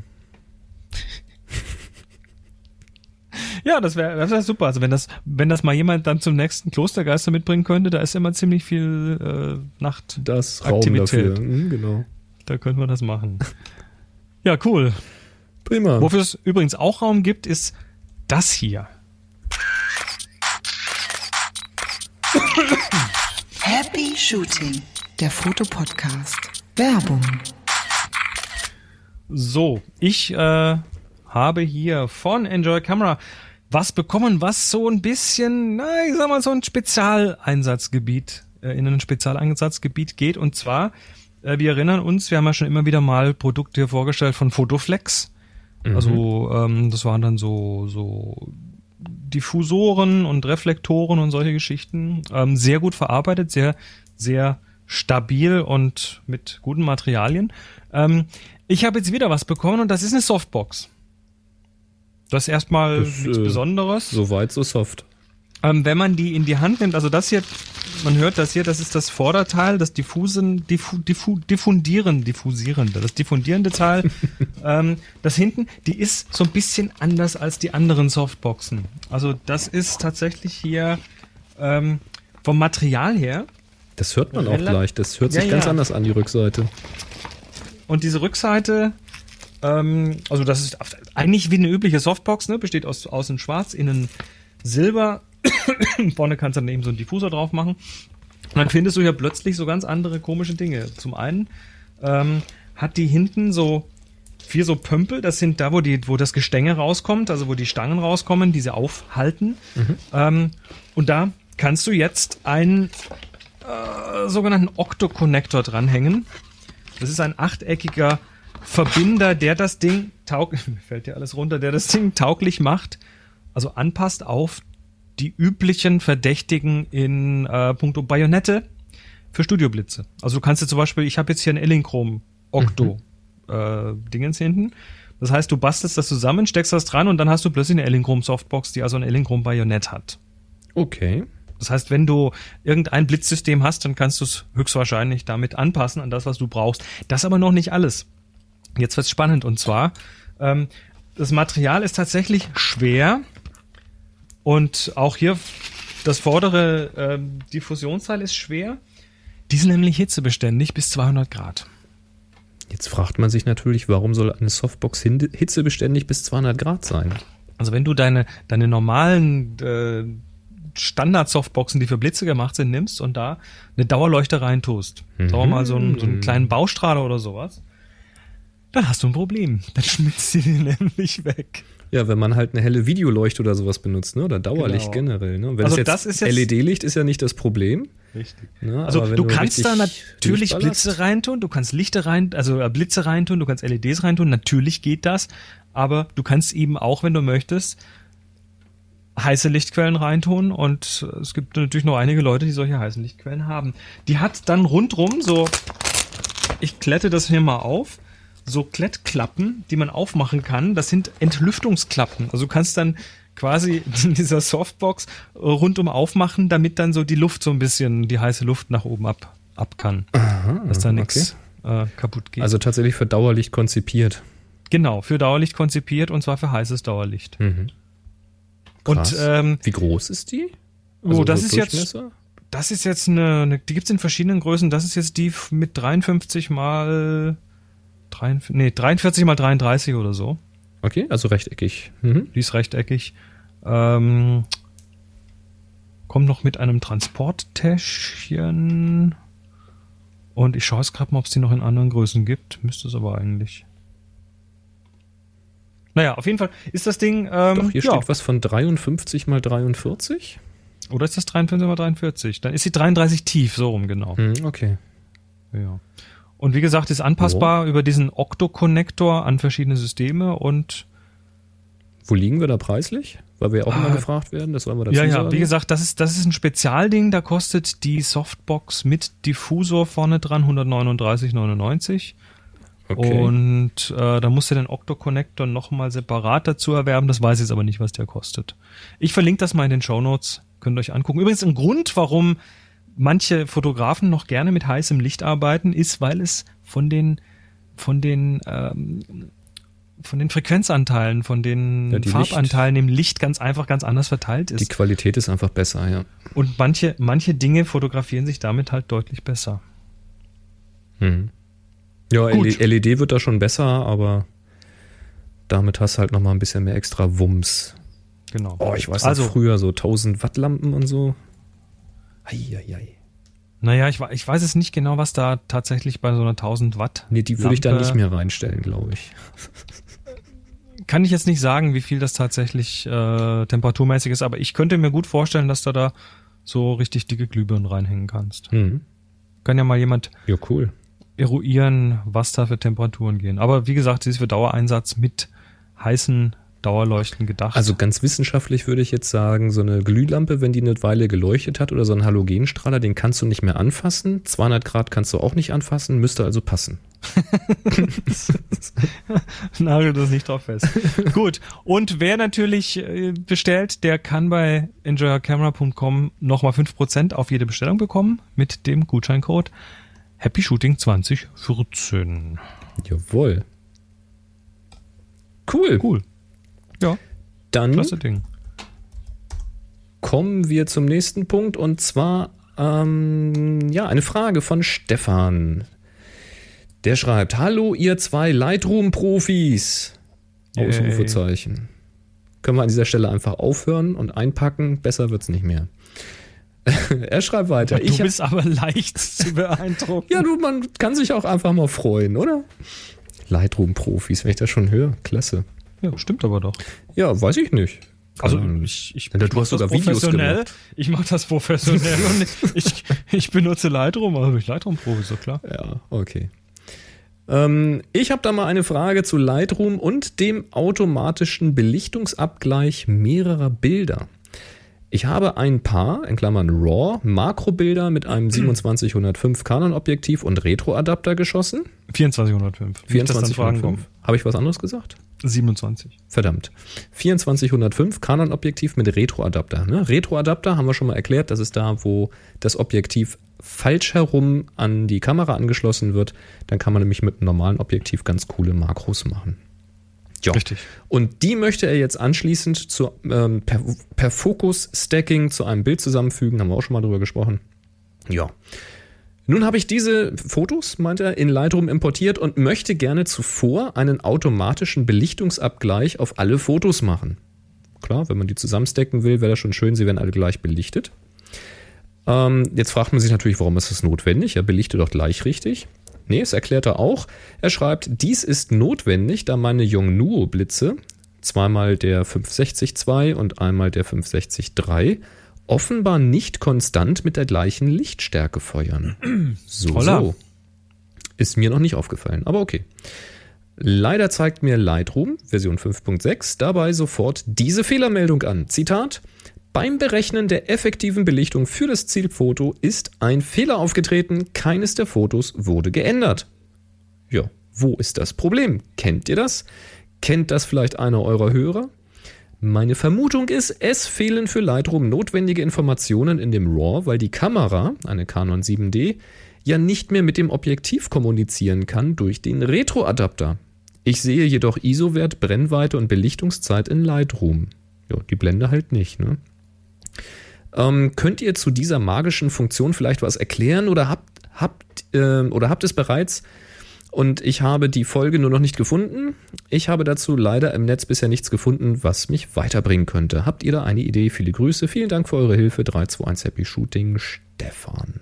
Ja, das wäre das wär super. Also wenn das, wenn das mal jemand dann zum nächsten Klostergeister mitbringen könnte, da ist immer ziemlich viel äh, Nacht. Das Raum dafür. Mhm, genau. Da könnte man das machen. Ja, cool. Prima. Wofür es übrigens auch Raum gibt, ist das hier. Happy Shooting, der Fotopodcast. Werbung. So, ich äh, habe hier von Enjoy Camera was bekommen, was so ein bisschen, na, ich sag mal, so ein Spezialeinsatzgebiet äh, in ein Spezialeinsatzgebiet geht. Und zwar, äh, wir erinnern uns, wir haben ja schon immer wieder mal Produkte hier vorgestellt von Photoflex. Mhm. Also ähm, das waren dann so, so Diffusoren und Reflektoren und solche Geschichten. Ähm, sehr gut verarbeitet, sehr, sehr stabil und mit guten Materialien. Ähm, ich habe jetzt wieder was bekommen und das ist eine Softbox. Das ist erstmal Das, nichts äh, Besonderes. Soweit so soft. Ähm, wenn man die in die Hand nimmt, also das hier, man hört das hier, das ist das Vorderteil, das diffusen, diffu, diffu, diffundieren, diffusierende, das diffundierende Teil. ähm, das hinten, die ist so ein bisschen anders als die anderen Softboxen. Also das ist tatsächlich hier ähm, vom Material her Das hört man auch gleich. Das hört sich Ja, ganz ja. anders an, die Rückseite. Und diese Rückseite, ähm, also das ist eigentlich wie eine übliche Softbox, ne? besteht aus außen schwarz, innen silber. Vorne kannst du dann eben so einen Diffusor drauf machen. Und dann findest du ja plötzlich so ganz andere komische Dinge. Zum einen ähm, hat die hinten so vier so Pömpel, das sind da, wo, die, wo das Gestänge rauskommt, also wo die Stangen rauskommen, die sie aufhalten. Ähm, und da kannst du jetzt einen äh, sogenannten Octo-Connector dranhängen. Das ist ein achteckiger Verbinder, der das Ding tauglich, fällt ja alles runter, der das Ding tauglich macht, also anpasst auf die üblichen Verdächtigen in äh, puncto Bajonette für Studioblitze. Also du kannst jetzt zum Beispiel, ich habe jetzt hier ein Elinchrom Octo äh, Dingens hinten. Das heißt, du bastelst das zusammen, steckst das dran und dann hast du plötzlich eine Elinchrom Softbox, die also ein Elinchrom Bajonett hat. Okay. Das heißt, wenn du irgendein Blitzsystem hast, dann kannst du es höchstwahrscheinlich damit anpassen an das, was du brauchst. Das aber noch nicht alles. Jetzt wird's spannend und zwar ähm, das Material ist tatsächlich schwer und auch hier das vordere ähm, Diffusionsteil ist schwer. Die sind nämlich hitzebeständig bis 200 Grad. Jetzt fragt man sich natürlich, warum soll eine Softbox hitzebeständig bis 200 Grad sein? Also wenn du deine, deine normalen äh, Standard-Softboxen, die für Blitze gemacht sind, nimmst und da eine Dauerleuchte reintust, sagen wir mal so einen, so einen kleinen Baustrahler oder sowas, dann hast du ein Problem. Dann schmilzt sie dir nämlich weg. Ja, wenn man halt eine helle Videoleuchte oder sowas benutzt, ne? Oder Dauerlicht Genau. generell, ne? Wenn Also es jetzt, das ist jetzt- LED-Licht ist ja nicht das Problem. Richtig. Ne? Also du kannst da natürlich Blitze reintun, du kannst Lichter rein, also äh, Blitze reintun, du kannst LEDs reintun, natürlich geht das, aber du kannst eben auch, wenn du möchtest, heiße Lichtquellen reintun und äh, es gibt natürlich noch einige Leute, die solche heißen Lichtquellen haben. Die hat dann rundrum so, ich klette das hier mal auf, so Klettklappen, die man aufmachen kann. Das sind Entlüftungsklappen. Also du kannst dann quasi in dieser Softbox rundum aufmachen, damit dann so die Luft so ein bisschen, die heiße Luft nach oben ab, ab kann. dass da nichts äh, kaputt geht. Also tatsächlich für Dauerlicht konzipiert. genau, für Dauerlicht konzipiert und zwar für heißes Dauerlicht. Mhm. Und ähm, Wie groß ist die? oh, das so ist jetzt? Das ist jetzt eine, eine die gibt's in verschiedenen Größen. Das ist jetzt die mit 53 mal 43, nee, 43 mal 33 oder so. Okay, also rechteckig. Mhm. Die ist rechteckig. Ähm, kommt noch mit einem Transporttäschchen. Und ich schaue jetzt gerade mal, ob es die noch in anderen Größen gibt. Müsste es aber eigentlich. Naja, auf jeden Fall ist das Ding. Ähm, Doch, hier ja. steht was von 53 mal 43. Oder ist das 53 mal 43? Dann ist sie 33 tief, so rum genau. Hm, okay. Ja. Und wie gesagt, ist anpassbar über diesen Octo-Connector an verschiedene Systeme und Wo liegen wir da preislich? Weil wir auch immer Ah. gefragt werden, das wollen wir dazu ja, ja, sagen. wie gesagt, das ist, das ist ein Spezialding, da kostet die Softbox mit Diffusor vorne dran 139,99 okay. und äh, da musst du den Octo-Connector nochmal separat dazu erwerben, das weiß ich jetzt aber nicht, was der kostet. Ich verlinke das mal in den Shownotes, könnt ihr euch angucken. Übrigens ein Grund, warum manche Fotografen noch gerne mit heißem Licht arbeiten, ist, weil es von den von den ähm, von den Frequenzanteilen, von den Ja, Farbanteilen im Licht ganz einfach ganz anders verteilt ist. die Qualität ist einfach besser, ja. Und manche, manche Dinge fotografieren sich damit halt deutlich besser. Mhm. Ja, Gut. LED wird da schon besser, aber damit hast du halt noch mal ein bisschen mehr extra Wumms. Genau. Oh, ich weiß also, noch früher so 1000 Watt Lampen und so. Eieiei. naja, ich, ich weiß es nicht genau, was da tatsächlich bei so einer 1000 Watt. Nee, die würde ich da nicht mehr reinstellen, glaube ich. Kann ich jetzt nicht sagen, wie viel das tatsächlich äh, temperaturmäßig ist, aber ich könnte mir gut vorstellen, dass da da so richtig dicke Glühbirnen reinhängen kannst. Mhm. Kann ja mal jemand Ja, cool. eruieren, was da für Temperaturen gehen. Aber wie gesagt, sie ist für Dauereinsatz mit heißen Dauerleuchten gedacht. Also ganz wissenschaftlich würde ich jetzt sagen, so eine Glühlampe, wenn die eine Weile geleuchtet hat oder so ein Halogenstrahler, den kannst du nicht mehr anfassen. 200 Grad kannst du auch nicht anfassen, müsste also passen. Nagel das nicht drauf fest. Gut. Und wer natürlich äh, bestellt, der kann bei enjoyercamera.com nochmal 5% auf jede Bestellung bekommen mit dem Gutscheincode Happy Shooting 2014. Jawohl. Cool. Cool. Ja, Dann klasse Ding. kommen wir zum nächsten Punkt und zwar ähm, ja eine Frage von Stefan. Der schreibt: Hallo ihr zwei Lightroom-Profis. Yay. Ausrufezeichen. Können wir an dieser Stelle einfach aufhören und einpacken? Besser wird's nicht mehr. er schreibt weiter. Du ich bist aber leicht zu beeindrucken. ja, du, man kann sich auch einfach mal freuen, oder? Lightroom-Profis, wenn ich das schon höre. Klasse. Ja, stimmt aber doch. Ja, weiß ich nicht. Also Keine ich, ich Ja, du mach hast sogar Videos professionell. gemacht. Ich mache das professionell und ich, ich benutze Lightroom, also bin ich Lightroom-Profi, so klar. Ja, okay. Ähm, ich habe da mal eine Frage zu Lightroom und dem automatischen Belichtungsabgleich mehrerer Bilder. Ich habe ein paar, in Klammern RAW, Makrobilder mit einem 2705 Canon-Objektiv und Retro-Adapter geschossen. 2405. Nicht, dass dann Fragen 2405. kommen. Habe ich was anderes gesagt? 27. Verdammt. 2405 Canon-Objektiv mit Retro-Adapter. Ne? Retro-Adapter haben wir schon mal erklärt. Das ist da, wo das Objektiv falsch herum an die Kamera angeschlossen wird. Dann kann man nämlich mit einem normalen Objektiv ganz coole Makros machen. Ja. Richtig. Und die möchte er jetzt anschließend zu, ähm, per, per Fokus-Stacking zu einem Bild zusammenfügen. Haben wir auch schon mal drüber gesprochen. Ja. Nun habe ich diese Fotos, meint er, in Lightroom importiert und möchte gerne zuvor einen automatischen Belichtungsabgleich auf alle Fotos machen. Klar, wenn man die zusammenstecken will, wäre das schon schön, sie werden alle gleich belichtet. Ähm, jetzt fragt man sich natürlich, warum ist das notwendig? Er belichtet doch gleich richtig. Nee, es erklärt er auch. Er schreibt, dies ist notwendig, da meine Yongnuo-Blitze, zweimal der 560-2 und einmal der 560-3, offenbar nicht konstant mit der gleichen Lichtstärke feuern. So, Holla. so. Ist mir noch nicht aufgefallen, aber okay. Leider zeigt mir Lightroom Version 5.6 dabei sofort diese Fehlermeldung an. Zitat: Beim Berechnen der effektiven Belichtung für das Zielfoto ist ein Fehler aufgetreten. Keines der Fotos wurde geändert. Ja, wo ist das Problem? Kennt ihr das? Kennt das vielleicht einer eurer Hörer? Meine Vermutung ist, es fehlen für Lightroom notwendige Informationen in dem RAW, weil die Kamera, eine Canon 7D, ja nicht mehr mit dem Objektiv kommunizieren kann durch den Retro-Adapter. Ich sehe jedoch ISO-Wert, Brennweite und Belichtungszeit in Lightroom. Ja, die Blende halt nicht, ne? Ähm, könnt ihr zu dieser magischen Funktion vielleicht was erklären oder habt, habt, ähm, oder habt es bereits? Und ich habe die Folge nur noch nicht gefunden. Ich habe dazu leider im Netz bisher nichts gefunden, was mich weiterbringen könnte. Habt ihr da eine Idee? Viele Grüße. Vielen Dank für eure Hilfe. 321 Happy Shooting, Stefan.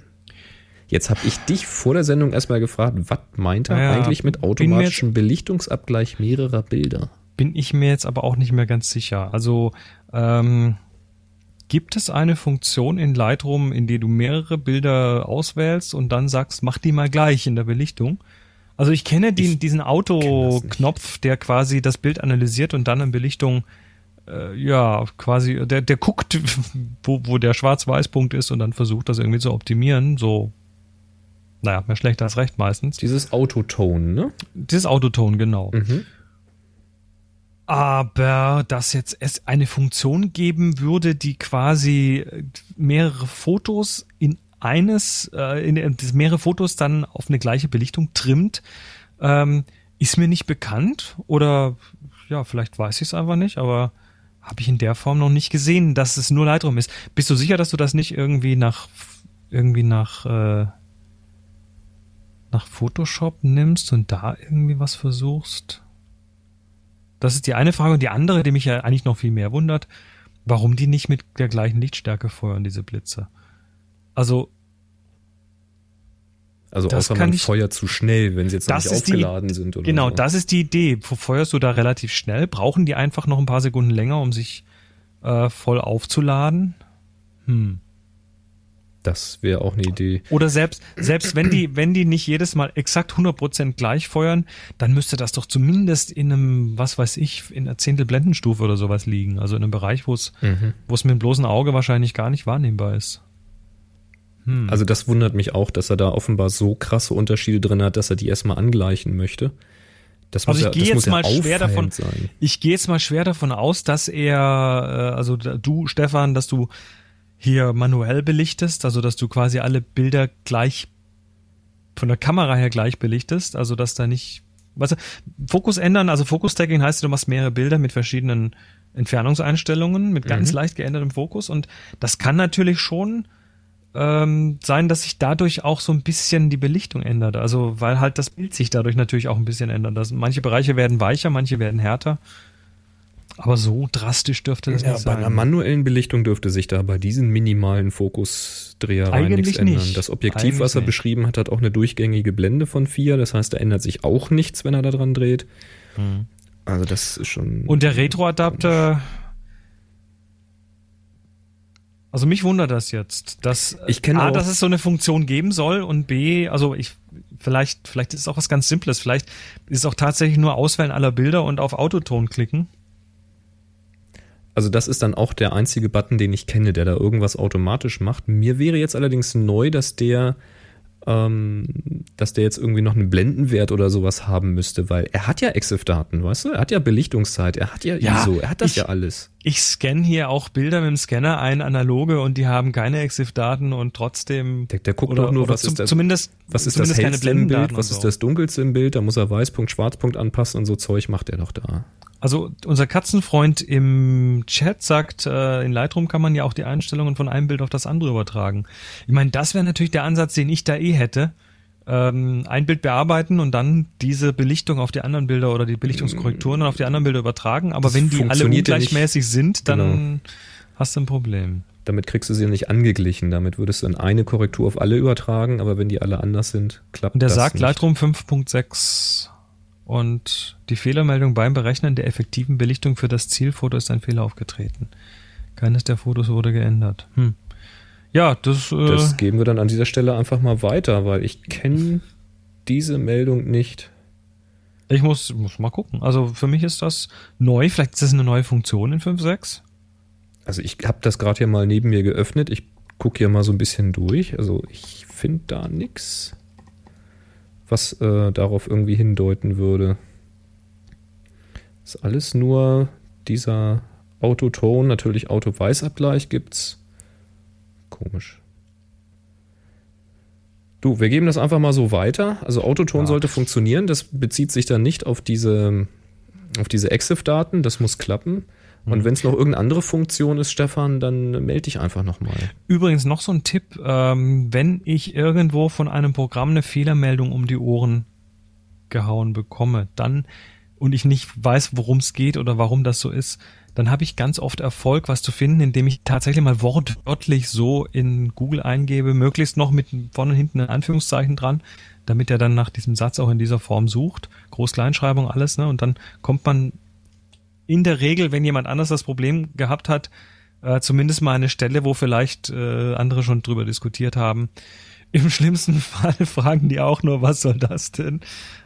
Jetzt habe ich dich vor der Sendung erstmal gefragt, was meint er Ja, eigentlich mit automatischem Belichtungsabgleich mehrerer Bilder? Bin ich mir jetzt aber auch nicht mehr ganz sicher. Also ähm, gibt es eine Funktion in Lightroom, in der du mehrere Bilder auswählst und dann sagst, mach die mal gleich in der Belichtung? Also ich kenne den, Ich diesen. Auto-Knopf, der quasi das Bild analysiert und dann in Belichtung äh, ja, quasi, der, der guckt, wo, wo der Schwarz-Weiß-Punkt ist und dann versucht das irgendwie zu optimieren. So, naja, mehr schlecht als recht meistens. Dieses Autotone, ne? Dieses Autoton, genau. Mhm. Aber dass jetzt es eine Funktion geben würde, die quasi äh, mehrere Fotos in eines, äh, in, in mehrere Fotos dann auf eine gleiche Belichtung trimmt, ähm, ist mir nicht bekannt oder ja, vielleicht weiß ich es einfach nicht, aber habe ich in der Form noch nicht gesehen, dass es nur Lightroom ist. Bist du sicher, dass du das nicht irgendwie nach irgendwie nach äh, nach Photoshop nimmst und da irgendwie was versuchst? Das ist die eine Frage. Und die andere, die mich ja eigentlich noch viel mehr wundert, warum die nicht mit der gleichen Lichtstärke feuern, diese Blitze. Also, Also Das außer man ich- feuert zu schnell, wenn sie jetzt noch nicht ist die- aufgeladen sind oder genau, so. das ist die Idee. Feuerst du da relativ schnell? Brauchen die einfach noch ein paar Sekunden länger, um sich äh, voll aufzuladen? Hm. Das wäre auch eine Idee. Oder selbst, selbst wenn die, wenn die nicht jedes Mal exakt 100% gleich feuern, dann müsste das doch zumindest in einem, was weiß ich, in einer Zehntel-Blendenstufe oder sowas liegen. Also in einem Bereich, wo es, Mhm. wo es mit dem bloßen Auge wahrscheinlich gar nicht wahrnehmbar ist. Hm. Also das wundert mich auch, dass er da offenbar so krasse Unterschiede drin hat, dass er die erstmal angleichen möchte. Das Also ich ja, gehe das jetzt ja mal schwer davon- sein. Ich gehe jetzt mal schwer davon aus, dass er, äh, also du, Stefan, dass du hier manuell belichtest, also dass du quasi alle Bilder gleich von der Kamera her gleich belichtest, also dass da nicht, was Fokus ändern, also Fokus-Tagging heißt, du machst mehrere Bilder mit verschiedenen Entfernungseinstellungen, mit ganz Mhm. leicht geändertem Fokus und das kann natürlich schon ähm, sein, dass sich dadurch auch so ein bisschen die Belichtung ändert. Also weil halt das Bild sich dadurch natürlich auch ein bisschen ändert. Das, manche Bereiche werden weicher, manche werden härter. Aber so drastisch dürfte das Ja, nicht bei sein. einer manuellen Belichtung dürfte sich da bei diesen minimalen Fokusdrehereien nichts ändern. nicht. Das Objektiv, Eigentlich was er nicht. beschrieben hat, hat auch eine durchgängige Blende von 4. Das heißt, da ändert sich auch nichts, wenn er da dran dreht. Also das ist schon... Und der Retroadapter. Also mich wundert das jetzt, dass Ich A, auch- dass es so eine Funktion geben soll und B, also ich vielleicht vielleicht ist es auch was ganz Simples, vielleicht ist es auch tatsächlich nur Auswählen aller Bilder und auf Autoton klicken. Also das ist dann auch der einzige Button, den ich kenne, der da irgendwas automatisch macht. Mir wäre jetzt allerdings neu, dass der, ähm, dass der jetzt irgendwie noch einen Blendenwert oder sowas haben müsste, weil er hat ja EXIF-Daten, weißt du? Er hat ja Belichtungszeit, er hat ja, Ja, ISO, er hat das ich- ja alles. Ich scanne hier auch Bilder mit dem Scanner ein, analoge, und die haben keine EXIF-Daten und trotzdem. Der, der guckt oder, doch nur, was zum, ist das, zumindest, was ist das zumindest keine hellste im Bild, was und ist so. das dunkelste im Bild, da muss er Weißpunkt, Schwarzpunkt anpassen und so Zeug macht er doch da. Also unser Katzenfreund im Chat sagt, äh, in Lightroom kann man ja auch die Einstellungen von einem Bild auf das andere übertragen. Ich meine, das wäre natürlich der Ansatz, den ich da eh hätte. Ähm, ein Bild bearbeiten und dann diese Belichtung auf die anderen Bilder oder die Belichtungskorrekturen auf die anderen Bilder übertragen. Aber Das wenn die alle ungleichmäßig sind, dann Genau. hast du ein Problem. Damit kriegst du sie nicht angeglichen. Damit würdest du dann eine Korrektur auf alle übertragen, aber wenn die alle anders sind, klappt Und der das sagt nicht. Lightroom 5.6 und die Fehlermeldung beim Berechnen der effektiven Belichtung für das Zielfoto ist ein Fehler aufgetreten. Keines der Fotos wurde geändert. Hm. Ja, das, äh, Das geben wir dann an dieser Stelle einfach mal weiter, weil ich kenne diese Meldung nicht. ich muss, muss mal gucken. Also für mich ist das neu. Vielleicht ist das eine neue Funktion in 5.6. Also ich habe das gerade hier mal neben mir geöffnet. Ich gucke hier mal so ein bisschen durch. Also ich finde da nix, was äh, darauf irgendwie hindeuten würde. Ist alles nur dieser Autoton, natürlich Auto-Weißabgleich gibt's. Komisch. Du, wir geben das einfach mal so weiter. Also Autoton Ja. sollte funktionieren. Das bezieht sich dann nicht auf diese, auf diese EXIF-Daten. Das muss klappen. Und wenn es noch irgendeine andere Funktion ist, Stefan, dann melde dich einfach nochmal. Übrigens noch so ein Tipp, ähm, wenn ich irgendwo von einem Programm eine Fehlermeldung um die Ohren gehauen bekomme, dann und ich nicht weiß, worum es geht oder warum das so ist, dann habe ich ganz oft Erfolg, was zu finden, indem ich tatsächlich mal wortwörtlich so in Google eingebe, möglichst noch mit vorne und hinten ein Anführungszeichen dran, damit er dann nach diesem Satz auch in dieser Form sucht. Groß-Kleinschreibung, alles, ne? Und dann kommt man in der Regel, wenn jemand anders das Problem gehabt hat, äh, zumindest mal eine Stelle, wo vielleicht äh, andere schon drüber diskutiert haben. Im schlimmsten Fall fragen die auch nur, was soll das denn?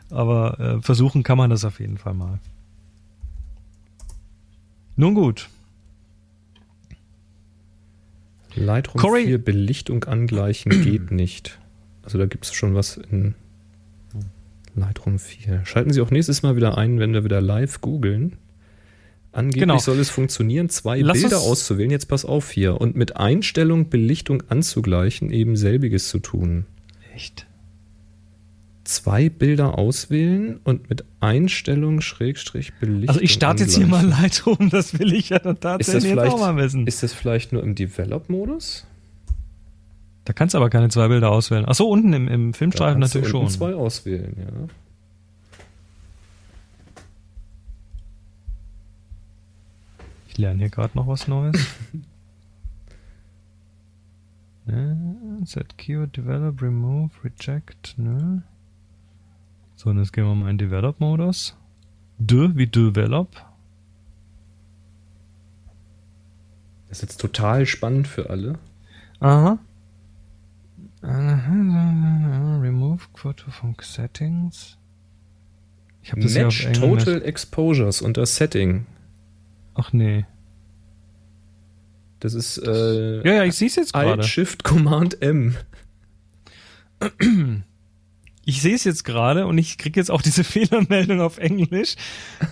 Aber äh, versuchen kann man das auf jeden Fall mal. Nun gut. Lightroom Corey- 4 Belichtung angleichen geht nicht. Also da gibt es schon was in Lightroom 4. Schalten Sie auch nächstes Mal wieder ein, wenn wir wieder live googeln. Angeblich Genau. soll es funktionieren, zwei Lass Bilder auszuwählen. Jetzt pass auf hier. Und mit Einstellung Belichtung anzugleichen, eben selbiges zu tun. Echt? Zwei Bilder auswählen und mit Einstellung Schrägstrich Belichtung Also ich starte jetzt hier mal. Lightroom, das will ich ja dann Ist das, tatsächlich jetzt auch mal wissen. ist das vielleicht nur im Develop-Modus? Da kannst du aber keine zwei Bilder auswählen. Ach so, unten im, im Filmstreifen natürlich unten schon. zwei auswählen, ja. Ich lerne hier gerade noch was Neues. ne, set keyword develop, remove, reject, ne. So, und jetzt gehen wir mal in Develop-Modus. De wie Develop. Das ist jetzt total spannend für alle. Aha. Remove Photo from Settings. Ich habe das Match Englisch. Total Exposures unter Setting. Ach nee. Das ist äh, Ja, ja, ich sehe es jetzt Alt gerade. Shift Command M. Ich sehe es jetzt gerade und ich kriege jetzt auch diese Fehlermeldung auf Englisch.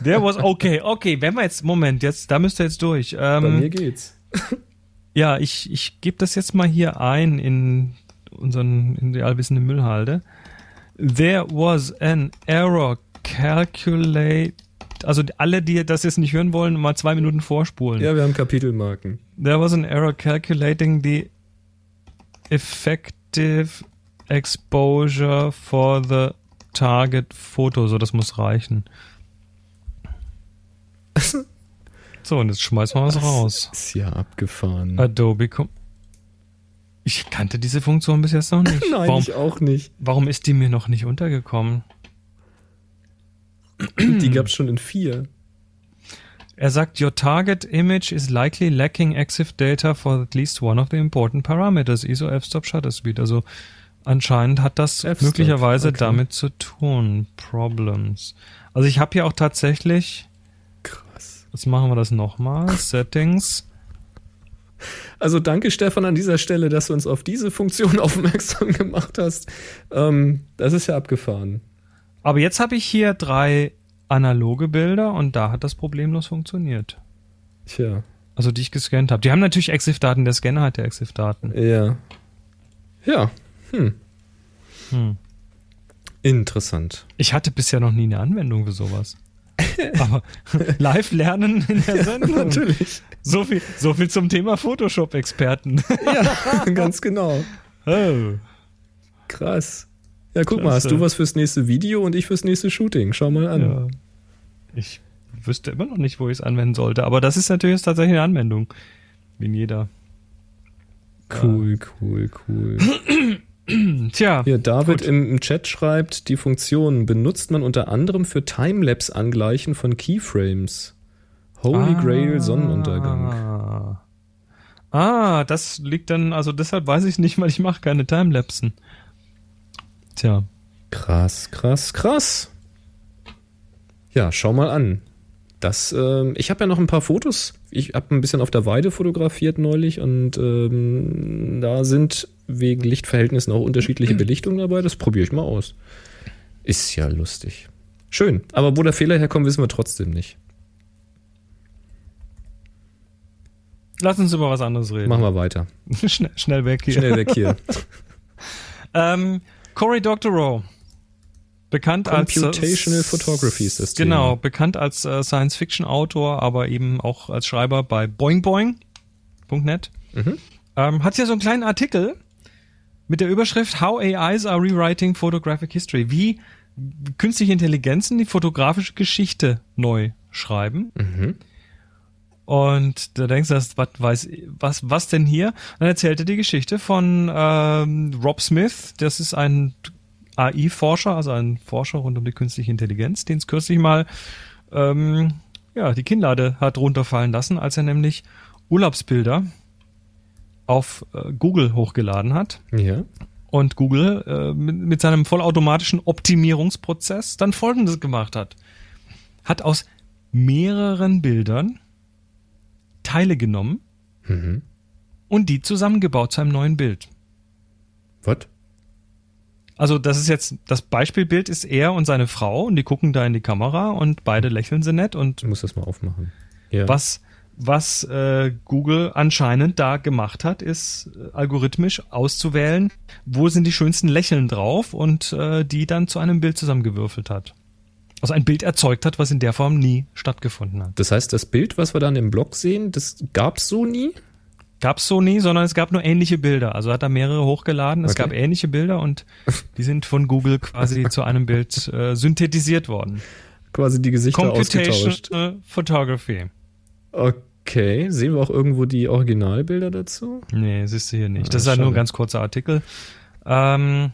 There was okay, okay, wenn wir jetzt Moment, jetzt da müsst ihr jetzt durch. Bei mir Ähm, geht's. ja, ich ich gebe das jetzt mal hier ein in unseren in die allwissende Müllhalde. There was an error calculate also alle, die das jetzt nicht hören wollen, mal zwei Minuten vorspulen. Ja, wir haben Kapitelmarken. There was an error calculating the effective exposure for the target photo. So, das muss reichen. So, und jetzt schmeißen wir was raus. Ist ja abgefahren. Adobe Com Ich kannte diese Funktion bis jetzt noch nicht. Nein, warum, ich auch nicht. warum ist die mir noch nicht untergekommen? Die gab's schon in vier. Er sagt, your target image is likely lacking EXIF data for at least one of the important parameters, ISO f-stop shutter speed. Also anscheinend hat das möglicherweise okay. damit zu tun. Problems. Also ich habe hier auch tatsächlich, Krass. jetzt machen wir das nochmal, Settings. Also danke Stefan an dieser Stelle, dass du uns auf diese Funktion aufmerksam gemacht hast. Ähm, das ist ja abgefahren. Aber jetzt habe ich hier drei analoge Bilder und da hat das problemlos funktioniert. Tja, Also die ich gescannt habe. Die haben natürlich EXIF-Daten, der Scanner hat ja EXIF-Daten. ja. Ja, hm. Hm. Interessant. Ich hatte bisher noch nie eine Anwendung für sowas. Aber live lernen in der Sendung. Natürlich. So viel, so viel zum Thema Photoshop-Experten. Ja, ganz genau. Oh. Krass. Ja, guck mal, Klasse. hast du was fürs nächste Video und ich fürs nächste Shooting. Schau mal an. Ja. Ich wüsste immer noch nicht, wo ich es anwenden sollte. Aber das ist natürlich jetzt tatsächlich eine Anwendung. Wie in jeder. Cool, cool, cool. Tja, Hier, David Gut. im, Chat schreibt, die Funktion benutzt man unter anderem für Timelapse-Angleichen von Keyframes. Holy Grail Sonnenuntergang. Ah. ah, das liegt dann, also deshalb weiß ich nicht, weil ich mache keine Timelapsen. Tja. Krass, krass, krass. Ja, schau mal an. Das, ähm, ich habe ja noch ein paar Fotos. Ich habe ein bisschen auf der Weide fotografiert neulich und ähm, da sind wegen Lichtverhältnissen auch unterschiedliche Belichtungen dabei. Das probiere ich mal aus. Ist ja lustig. Schön. Aber wo der Fehler herkommt, wissen wir trotzdem nicht. Lass uns über was anderes reden. Machen wir weiter. schnell, schnell weg hier. Schnell weg hier. Ähm, Cory Doctorow. Bekannt als Computational äh, Photography das Genau, bekannt als äh, Science-Fiction-Autor, aber eben auch als Schreiber bei boingboing.net. Mhm. Ähm, hat ja so einen kleinen Artikel mit der Überschrift How AIs are rewriting photographic history. Wie künstliche Intelligenzen die fotografische Geschichte neu schreiben. Mhm. Und da denkst du, was, weiß, was, was denn hier? Dann erzählt er die Geschichte von ähm, Rob Smith. Das ist ein AI-Forscher, also ein Forscher rund um die künstliche Intelligenz, den es kürzlich mal ähm, ja, die Kinnlade hat runterfallen lassen, als er nämlich Urlaubsbilder auf äh, Google hochgeladen hat Ja. und Google äh, mit, mit seinem vollautomatischen Optimierungsprozess dann Folgendes gemacht hat. Hat aus mehreren Bildern Teile genommen Mhm. und die zusammengebaut zu einem neuen Bild. Was? Also das ist jetzt, das Beispielbild ist er und seine Frau und die gucken da in die Kamera und beide lächeln sie nett und Ich muss das mal aufmachen. Ja. was, was äh, Google anscheinend da gemacht hat, ist äh, algorithmisch auszuwählen, wo sind die schönsten Lächeln drauf und äh, die dann zu einem Bild zusammengewürfelt hat. Also ein Bild erzeugt hat, was in der Form nie stattgefunden hat. Das heißt, das Bild, was wir dann im Blog sehen, das gab's so nie? Gab's so nie, sondern es gab nur ähnliche Bilder. Also hat er mehrere hochgeladen. Es Okay. gab ähnliche Bilder und die sind von Google quasi zu einem Bild äh, synthetisiert worden. Quasi die Gesichter ausgetauscht. Computational Photography. Okay, sehen wir auch irgendwo die Originalbilder dazu? Nee, siehst du hier nicht. Ah, Das ist halt nur ein ganz kurzer Artikel. Ähm,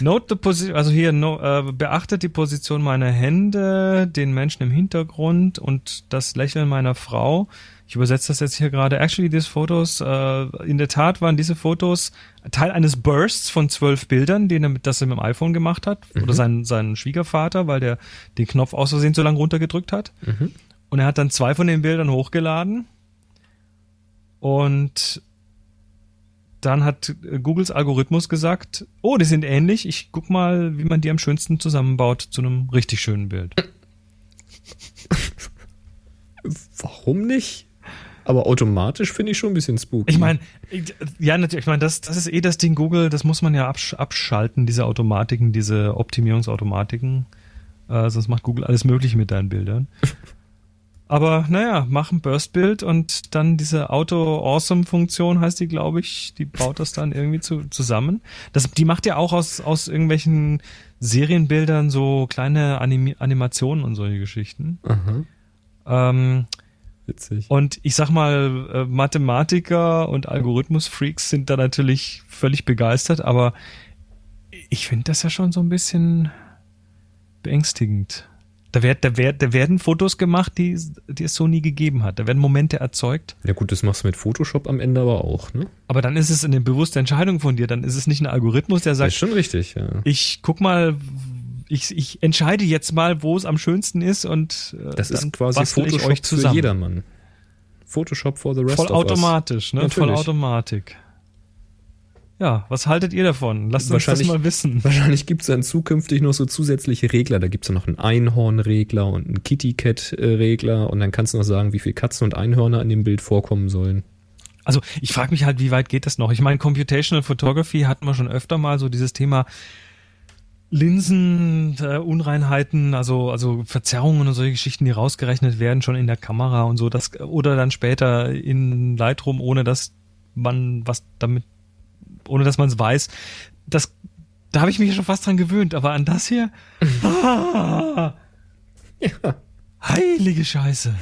note the position, also hier no, äh, beachtet die Position meiner Hände, den Menschen im Hintergrund und das Lächeln meiner Frau. ich übersetze das jetzt hier gerade. Actually, these photos, äh, in der Tat waren diese Fotos Teil eines Bursts von zwölf Bildern, den er mit, das er mit dem iPhone gemacht hat. Mhm. Oder sein, sein Schwiegervater, weil der den Knopf aus Versehen so lange runtergedrückt hat. Mhm. Und er hat dann zwei von den Bildern hochgeladen. Und dann hat Googles Algorithmus gesagt, oh, die sind ähnlich. Ich guck mal, wie man die am schönsten zusammenbaut zu einem richtig schönen Bild. Warum nicht? Aber automatisch finde ich schon ein bisschen spooky. Ich meine, ja, natürlich, ich meine, das, das ist eh das Ding Google, das muss man ja absch abschalten, diese Automatiken, diese Optimierungsautomatiken. Äh, sonst macht Google alles Mögliche mit deinen Bildern. Aber naja, mach ein Burst-Bild und dann diese Auto-Awesome-Funktion heißt die, glaube ich, die baut das dann irgendwie zu, zusammen. Das, die macht ja auch aus, aus irgendwelchen Serienbildern so kleine Anim Animationen und solche Geschichten. Aha, Ähm, witzig. und ich sag mal, äh, Mathematiker und Algorithmus-Freaks sind da natürlich völlig begeistert, aber ich finde das ja schon so ein bisschen beängstigend. Da, werd, da, werd, da werden Fotos gemacht, die, die es so nie gegeben hat. Da werden Momente erzeugt. Ja gut, das machst du mit Photoshop am Ende aber auch, ne? Aber dann ist es eine bewusste Entscheidung von dir. Dann ist es nicht ein Algorithmus, der Das sagt, ist schon richtig, ja. ich guck mal, ich, ich entscheide jetzt mal, wo es am schönsten ist und äh, Das dann ist quasi Photoshop euch für zusammen. jedermann. Photoshop for the rest of us. Vollautomatisch, ne? Natürlich. Vollautomatik. Ja, was haltet ihr davon? Lasst uns das mal wissen. Wahrscheinlich gibt es dann zukünftig noch so zusätzliche Regler. Da gibt es dann noch einen Einhornregler und einen Kitty Cat-Regler und dann kannst du noch sagen, wie viele Katzen und Einhörner in dem Bild vorkommen sollen. Also ich frage mich halt, wie weit geht das noch? Ich meine, Computational Photography hatten wir schon öfter mal so dieses Thema Linsen, äh, Unreinheiten, also also Verzerrungen und solche Geschichten, die rausgerechnet werden schon in der Kamera und so, das oder dann später in Lightroom, ohne dass man was damit, ohne dass man es weiß. Das, da habe ich mich schon fast dran gewöhnt, aber an das hier, ah, Ja. heilige Scheiße.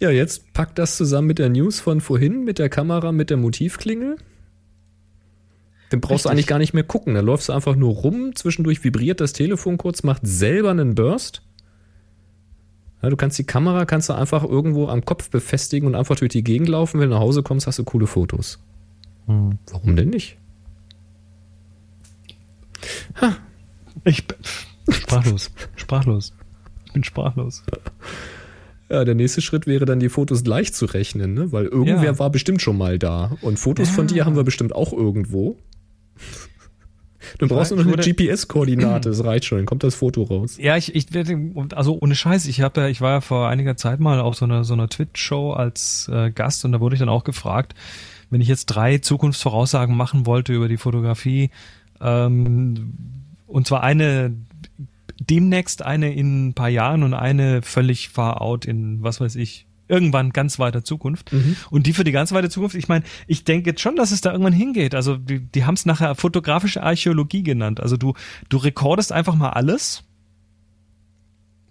Ja, jetzt pack das zusammen mit der News von vorhin, mit der Kamera, mit der Motivklingel. Dann brauchst du Richtig. eigentlich gar nicht mehr gucken. Da läufst du einfach nur rum, zwischendurch vibriert das Telefon kurz, macht selber einen Burst. Ja, du kannst die Kamera kannst du einfach irgendwo am Kopf befestigen und einfach durch die Gegend laufen. Wenn du nach Hause kommst, hast du coole Fotos. Warum denn nicht? Ich bin sprachlos, sprachlos. Ich bin sprachlos. Ja, der nächste Schritt wäre dann, die Fotos gleich zu rechnen, ne? weil irgendwer Ja. war bestimmt schon mal da. Und Fotos von dir haben wir bestimmt auch irgendwo. Du brauchst nur noch eine GPS-Koordinate, das reicht schon, dann kommt das Foto raus. Ja, ich, ich werde, also ohne Scheiß, ich habe ja, ich war ja vor einiger Zeit mal auf so einer so einer Twitch-Show als äh, Gast und da wurde ich dann auch gefragt, wenn ich jetzt drei Zukunftsvoraussagen machen wollte über die Fotografie, ähm, und zwar eine demnächst eine in ein paar Jahren und eine völlig far out in was weiß ich irgendwann ganz weiter Zukunft. Und die für die ganz weite Zukunft, ich meine, ich denke jetzt schon, dass es da irgendwann hingeht. Also die, die haben es nachher fotografische Archäologie genannt. Also du, du rekordest einfach mal alles.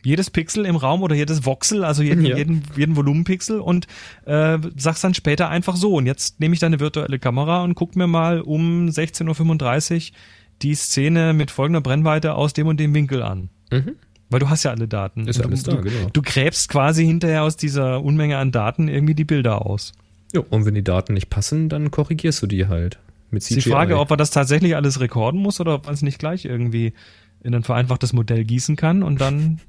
Jedes Pixel im Raum oder jedes Voxel, also jeden, Ja. jeden, jeden Volumenpixel und äh, sagst dann später einfach so. Und jetzt nehme ich deine virtuelle Kamera und guck mir mal um 16.35 Uhr die Szene mit folgender Brennweite aus dem und dem Winkel an. Mhm. Weil du hast ja alle Daten. Ist Und alles du, da, du, genau. Du gräbst quasi hinterher aus dieser Unmenge an Daten irgendwie die Bilder aus. Ja, und wenn die Daten nicht passen, dann korrigierst du die halt. Mit Ist CGI. die Frage, ob man das tatsächlich alles rekorden muss oder ob man es nicht gleich irgendwie in ein vereinfachtes Modell gießen kann und dann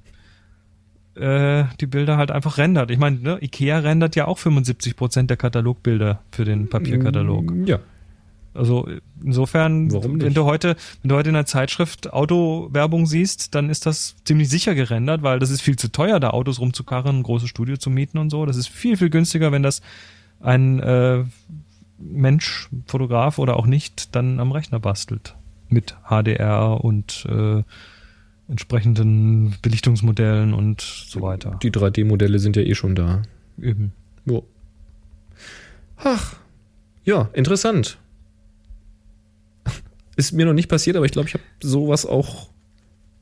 äh, die Bilder halt einfach rendert. Ich meine, ne, Ikea rendert ja auch 75% der Katalogbilder für den Papierkatalog. Ja. Also insofern, Warum wenn du heute, wenn du heute in der Zeitschrift Autowerbung siehst, dann ist das ziemlich sicher gerendert, weil das ist viel zu teuer, da Autos rumzukarren, ein großes Studio zu mieten und so. Das ist viel, viel günstiger, wenn das ein äh, Mensch, Fotograf oder auch nicht, dann am Rechner bastelt. Mit HDR und äh, entsprechenden Belichtungsmodellen und so weiter. Die 3D-Modelle sind ja eh schon da. Eben. Jo. Ach. Ja, interessant. Ist mir noch nicht passiert, aber ich glaube, ich habe sowas auch.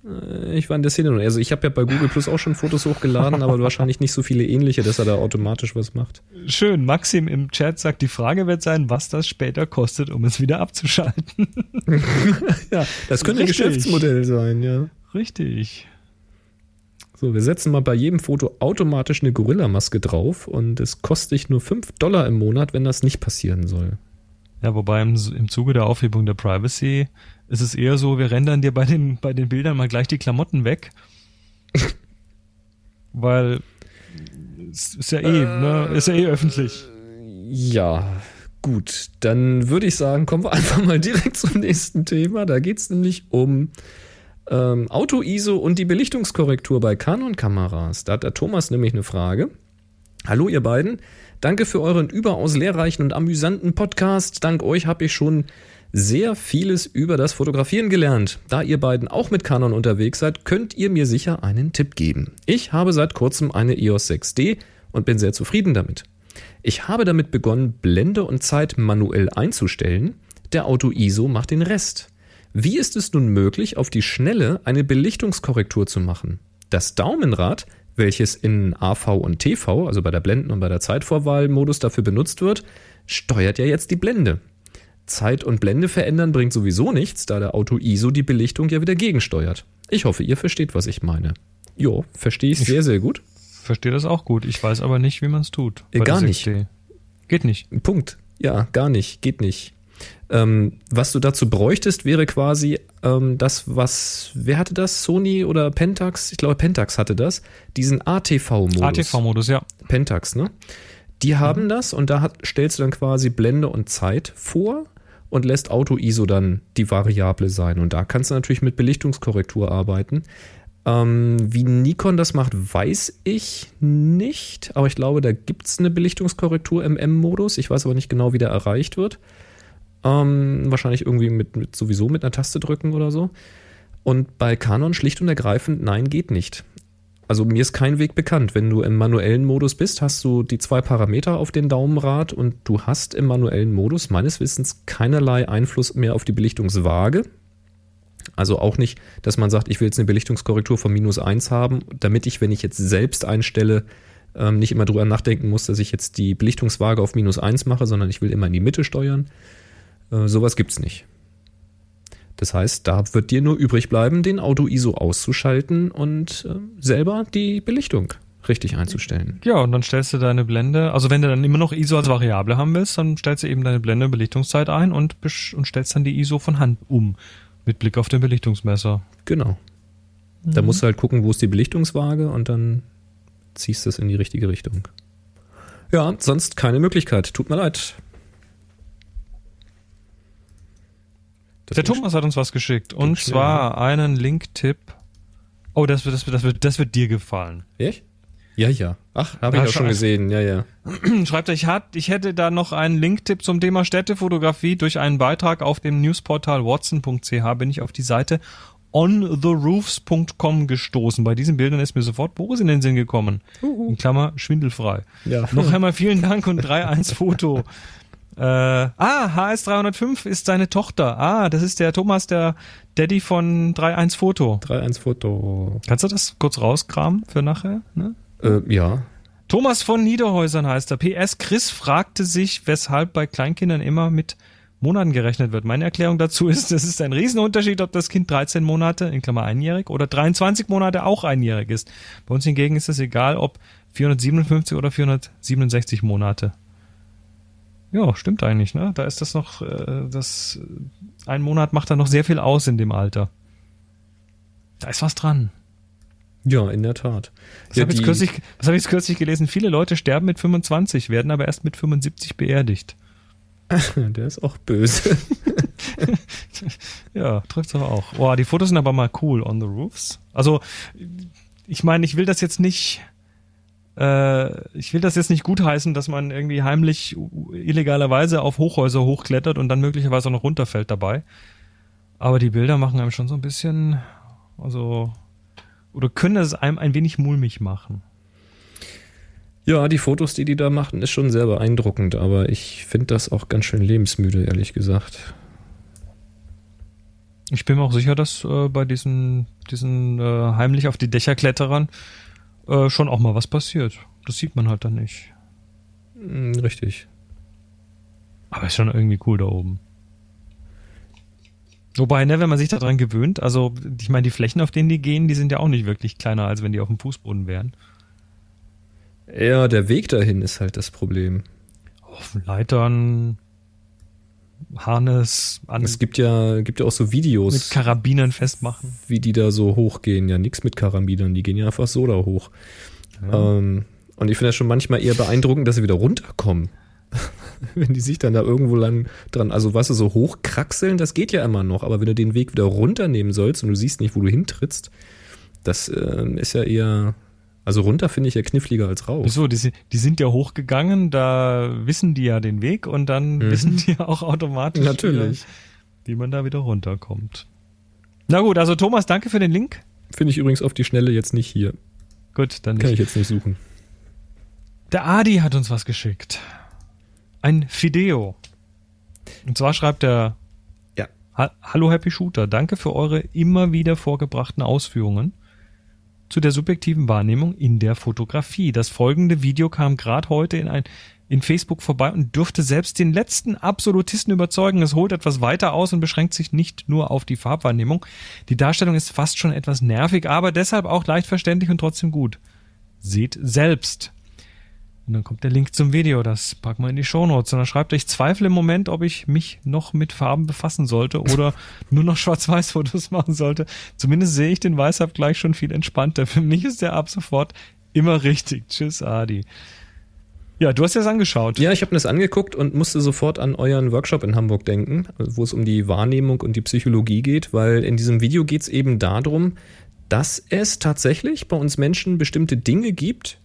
Äh, Ich war in der Szene. Also ich habe ja bei Google Plus auch schon Fotos hochgeladen, aber wahrscheinlich nicht so viele ähnliche, dass er da automatisch was macht. Schön, Maxim im Chat sagt, die Frage wird sein, was das später kostet, um es wieder abzuschalten. Ja, das könnte ein Richtig. Geschäftsmodell sein, ja. Richtig. So, wir setzen mal bei jedem Foto automatisch eine Gorilla-Maske drauf und es kostet dich nur 5 Dollar im Monat, wenn das nicht passieren soll. Ja, wobei im, im Zuge der Aufhebung der Privacy ist es eher so, wir rendern dir bei den, bei den Bildern mal gleich die Klamotten weg. Weil es ist ja eh, ne? Ist ja eh öffentlich. Ja, gut. Dann würde ich sagen, kommen wir einfach mal direkt zum nächsten Thema. Da geht es nämlich um ähm, Auto-ISO und die Belichtungskorrektur bei Canon-Kameras. Da hat der Thomas nämlich eine Frage. Hallo ihr beiden. Danke für euren überaus lehrreichen und amüsanten Podcast. Dank euch habe ich schon sehr vieles über das Fotografieren gelernt. Da ihr beiden auch mit Canon unterwegs seid, könnt ihr mir sicher einen Tipp geben. Ich habe seit kurzem eine EOS 6D und bin sehr zufrieden damit. Ich habe damit begonnen, Blende und Zeit manuell einzustellen. Der Auto-ISO macht den Rest. Wie ist es nun möglich, auf die Schnelle eine Belichtungskorrektur zu machen? Das Daumenrad welches in AV und TV, also bei der Blenden- und bei der Zeitvorwahlmodus dafür benutzt wird, steuert ja jetzt die Blende. Zeit und Blende verändern bringt sowieso nichts, da der Auto ISO die Belichtung ja wieder gegensteuert. Ich hoffe, ihr versteht, was ich meine. Jo, verstehe ich, ich sehr, sehr gut. Verstehe das auch gut. Ich weiß aber nicht, wie man es tut. Äh, gar nicht. Geht nicht. Punkt. Ja, gar nicht. Geht nicht. Ähm, was du dazu bräuchtest, wäre quasi ähm, das, was, wer hatte das? Sony oder Pentax? Ich glaube, Pentax hatte das. Diesen ATV-Modus. ATV-Modus, ja. Pentax, ne? Die haben mhm. das und da hat, stellst du dann quasi Blende und Zeit vor und lässt Auto-ISO dann die Variable sein. Und da kannst du natürlich mit Belichtungskorrektur arbeiten. Ähm, wie Nikon das macht, weiß ich nicht, aber ich glaube, da gibt es eine Belichtungskorrektur im M-Modus. Ich weiß aber nicht genau, wie der erreicht wird. Ähm, wahrscheinlich irgendwie mit, mit sowieso mit einer Taste drücken oder so. Und bei Canon schlicht und ergreifend, nein, geht nicht. Also mir ist kein Weg bekannt. Wenn du im manuellen Modus bist, hast du die zwei Parameter auf den Daumenrad und du hast im manuellen Modus meines Wissens keinerlei Einfluss mehr auf die Belichtungswaage. Also auch nicht, dass man sagt, ich will jetzt eine Belichtungskorrektur von minus 1 haben, damit ich, wenn ich jetzt selbst einstelle, ähm, nicht immer drüber nachdenken muss, dass ich jetzt die Belichtungswaage auf minus 1 mache, sondern ich will immer in die Mitte steuern. Äh, sowas gibt es nicht. Das heißt, da wird dir nur übrig bleiben, den Auto-ISO auszuschalten und äh, selber die Belichtung richtig einzustellen. Ja, und dann stellst du deine Blende, also wenn du dann immer noch ISO als Variable haben willst, dann stellst du eben deine Blende Belichtungszeit ein und, und stellst dann die ISO von Hand um. Mit Blick auf den Belichtungsmesser. Genau. Mhm. Da musst du halt gucken, wo ist die Belichtungswaage und dann ziehst du es in die richtige Richtung. Ja, sonst keine Möglichkeit. Tut mir leid. Der Thomas hat uns was geschickt. Und zwar einen Link-Tipp. Oh, das wird, das, wird, das, wird, das wird dir gefallen. Ich? Ja, ja. Ach, habe ich auch schon gesehen. Ja, ja. Schreibt er, ich, hat, ich hätte da noch einen Link-Tipp zum Thema Städtefotografie. Durch einen Beitrag auf dem Newsportal watson.ch bin ich auf die Seite ontheroofs.com gestoßen. Bei diesen Bildern ist mir sofort Boris in den Sinn gekommen. In Klammer, schwindelfrei. Ja. Noch einmal vielen Dank und 3-1 Foto. Äh, ah, HS305 ist seine Tochter. Ah, das ist der Thomas, der Daddy von 3.1 Foto. 3.1 Foto. Kannst du das kurz rauskramen für nachher? Ne? Äh, ja. Thomas von Niederhäusern heißt er. PS Chris fragte sich, weshalb bei Kleinkindern immer mit Monaten gerechnet wird. Meine Erklärung dazu ist, es ist ein Riesenunterschied, ob das Kind 13 Monate, in Klammer einjährig, oder 23 Monate auch einjährig ist. Bei uns hingegen ist es egal, ob 457 oder 467 Monate. Ja, stimmt eigentlich, ne? Da ist das noch, äh, das, ein Monat macht da noch sehr viel aus in dem Alter. Da ist was dran. Ja, in der Tat. Was ja, habe ich, kürzlich, was hab ich jetzt kürzlich gelesen? Viele Leute sterben mit 25, werden aber erst mit 75 beerdigt. der ist auch böse. ja, trifft's aber auch. Boah, die Fotos sind aber mal cool on the roofs. Also, ich meine, ich will das jetzt nicht ich will das jetzt nicht gutheißen, dass man irgendwie heimlich illegalerweise auf Hochhäuser hochklettert und dann möglicherweise auch noch runterfällt dabei. Aber die Bilder machen einem schon so ein bisschen, also, oder können es einem ein wenig mulmig machen. Ja, die Fotos, die die da machen, ist schon sehr beeindruckend, aber ich finde das auch ganz schön lebensmüde, ehrlich gesagt. Ich bin mir auch sicher, dass äh, bei diesen, diesen äh, heimlich auf die Dächer Kletterern äh, schon auch mal was passiert. Das sieht man halt dann nicht. Hm, richtig. Aber ist schon irgendwie cool da oben. Wobei, ne, wenn man sich daran gewöhnt, also ich meine, die Flächen, auf denen die gehen, die sind ja auch nicht wirklich kleiner, als wenn die auf dem Fußboden wären. Ja, der Weg dahin ist halt das Problem. Auf Leitern, Harness, an, Es gibt ja, gibt ja auch so Videos, mit Karabinern festmachen. wie die da so hochgehen. Ja, nix mit Karabinern, die gehen ja einfach so da hoch. Ähm, und ich finde das schon manchmal eher beeindruckend, dass sie wieder runterkommen. wenn die sich dann da irgendwo lang dran, also weißt du, so hochkraxeln, das geht ja immer noch, aber wenn du den Weg wieder runternehmen sollst und du siehst nicht, wo du hintrittst, das ähm, ist ja eher, also runter finde ich ja kniffliger als rauf. Wieso? Die, sind- die sind ja hochgegangen, da wissen die ja den Weg und dann wissen die ja auch automatisch, Natürlich. Wie, wie man da wieder runterkommt. Na gut, also Thomas, danke für den Link. Finde ich übrigens auf die Schnelle jetzt nicht hier. Gut, dann Kann nicht. ich jetzt nicht suchen. Der Adi hat uns was geschickt. Ein Fideo. Und zwar schreibt er, Ja. "Ha- Hallo Happy Shooter, danke für eure immer wieder vorgebrachten Ausführungen zu der subjektiven Wahrnehmung in der Fotografie. Das folgende Video kam gerade heute in ein in Facebook vorbei und dürfte selbst den letzten Absolutisten überzeugen. Es holt etwas weiter aus und beschränkt sich nicht nur auf die Farbwahrnehmung. Die Darstellung ist fast schon etwas nervig, aber deshalb auch leicht verständlich und trotzdem gut. Seht selbst. Und dann kommt der Link zum Video, das packen wir in die Shownotes. Und dann schreibt er, ich zweifle im Moment, ob ich mich noch mit Farben befassen sollte oder nur noch Schwarz-Weiß-Fotos machen sollte. Zumindest sehe ich den Weißabgleich schon viel entspannter. Für mich ist der ab sofort immer richtig. Tschüss, Adi. Ja, du hast das angeschaut. Ja, ich habe mir das angeguckt und musste sofort an euren Workshop in Hamburg denken, wo es um die Wahrnehmung und die Psychologie geht, weil in diesem Video geht es eben darum, dass es tatsächlich bei uns Menschen bestimmte Dinge gibt,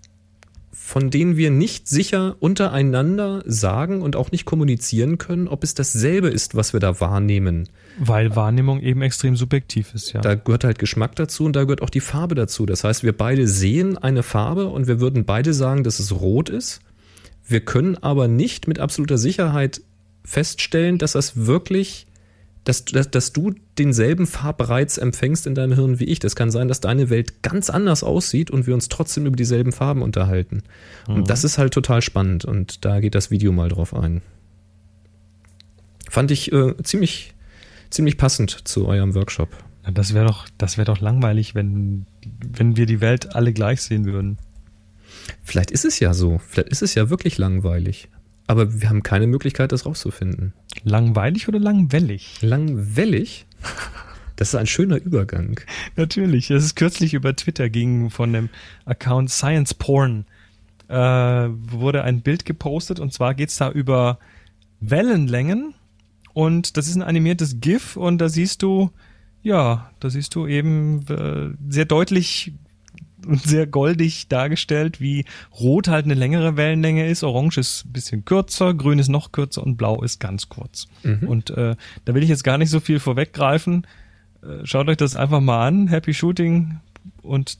von denen wir nicht sicher untereinander sagen und auch nicht kommunizieren können, ob es dasselbe ist, was wir da wahrnehmen. Weil Wahrnehmung eben extrem subjektiv ist, ja. Da gehört halt Geschmack dazu und da gehört auch die Farbe dazu. Das heißt, wir beide sehen eine Farbe und wir würden beide sagen, dass es rot ist. Wir können aber nicht mit absoluter Sicherheit feststellen, dass das wirklich, dass, dass, dass du denselben Farbreiz empfängst in deinem Hirn wie ich. Das kann sein, dass deine Welt ganz anders aussieht und wir uns trotzdem über dieselben Farben unterhalten. Und das ist halt total spannend und da geht das Video mal drauf ein. Fand ich äh, ziemlich, ziemlich passend zu eurem Workshop. Das wäre doch, das wäre doch langweilig, wenn, wenn wir die Welt alle gleich sehen würden. Vielleicht ist es ja so. Vielleicht ist es ja wirklich langweilig. Aber wir haben keine Möglichkeit, das rauszufinden. Langweilig oder langwellig? Langwellig? Das ist ein schöner Übergang. Natürlich. Es ist kürzlich über Twitter ging von dem Account Science Porn äh, wurde ein Bild gepostet und zwar geht's da über Wellenlängen und das ist ein animiertes GIF und da siehst du, ja, da siehst du eben äh, sehr deutlich und sehr goldig dargestellt, wie rot halt eine längere Wellenlänge ist, orange ist ein bisschen kürzer, grün ist noch kürzer und blau ist ganz kurz. Und äh, da will ich jetzt gar nicht so viel vorweggreifen. Äh, Schaut euch das einfach mal an, Happy Shooting und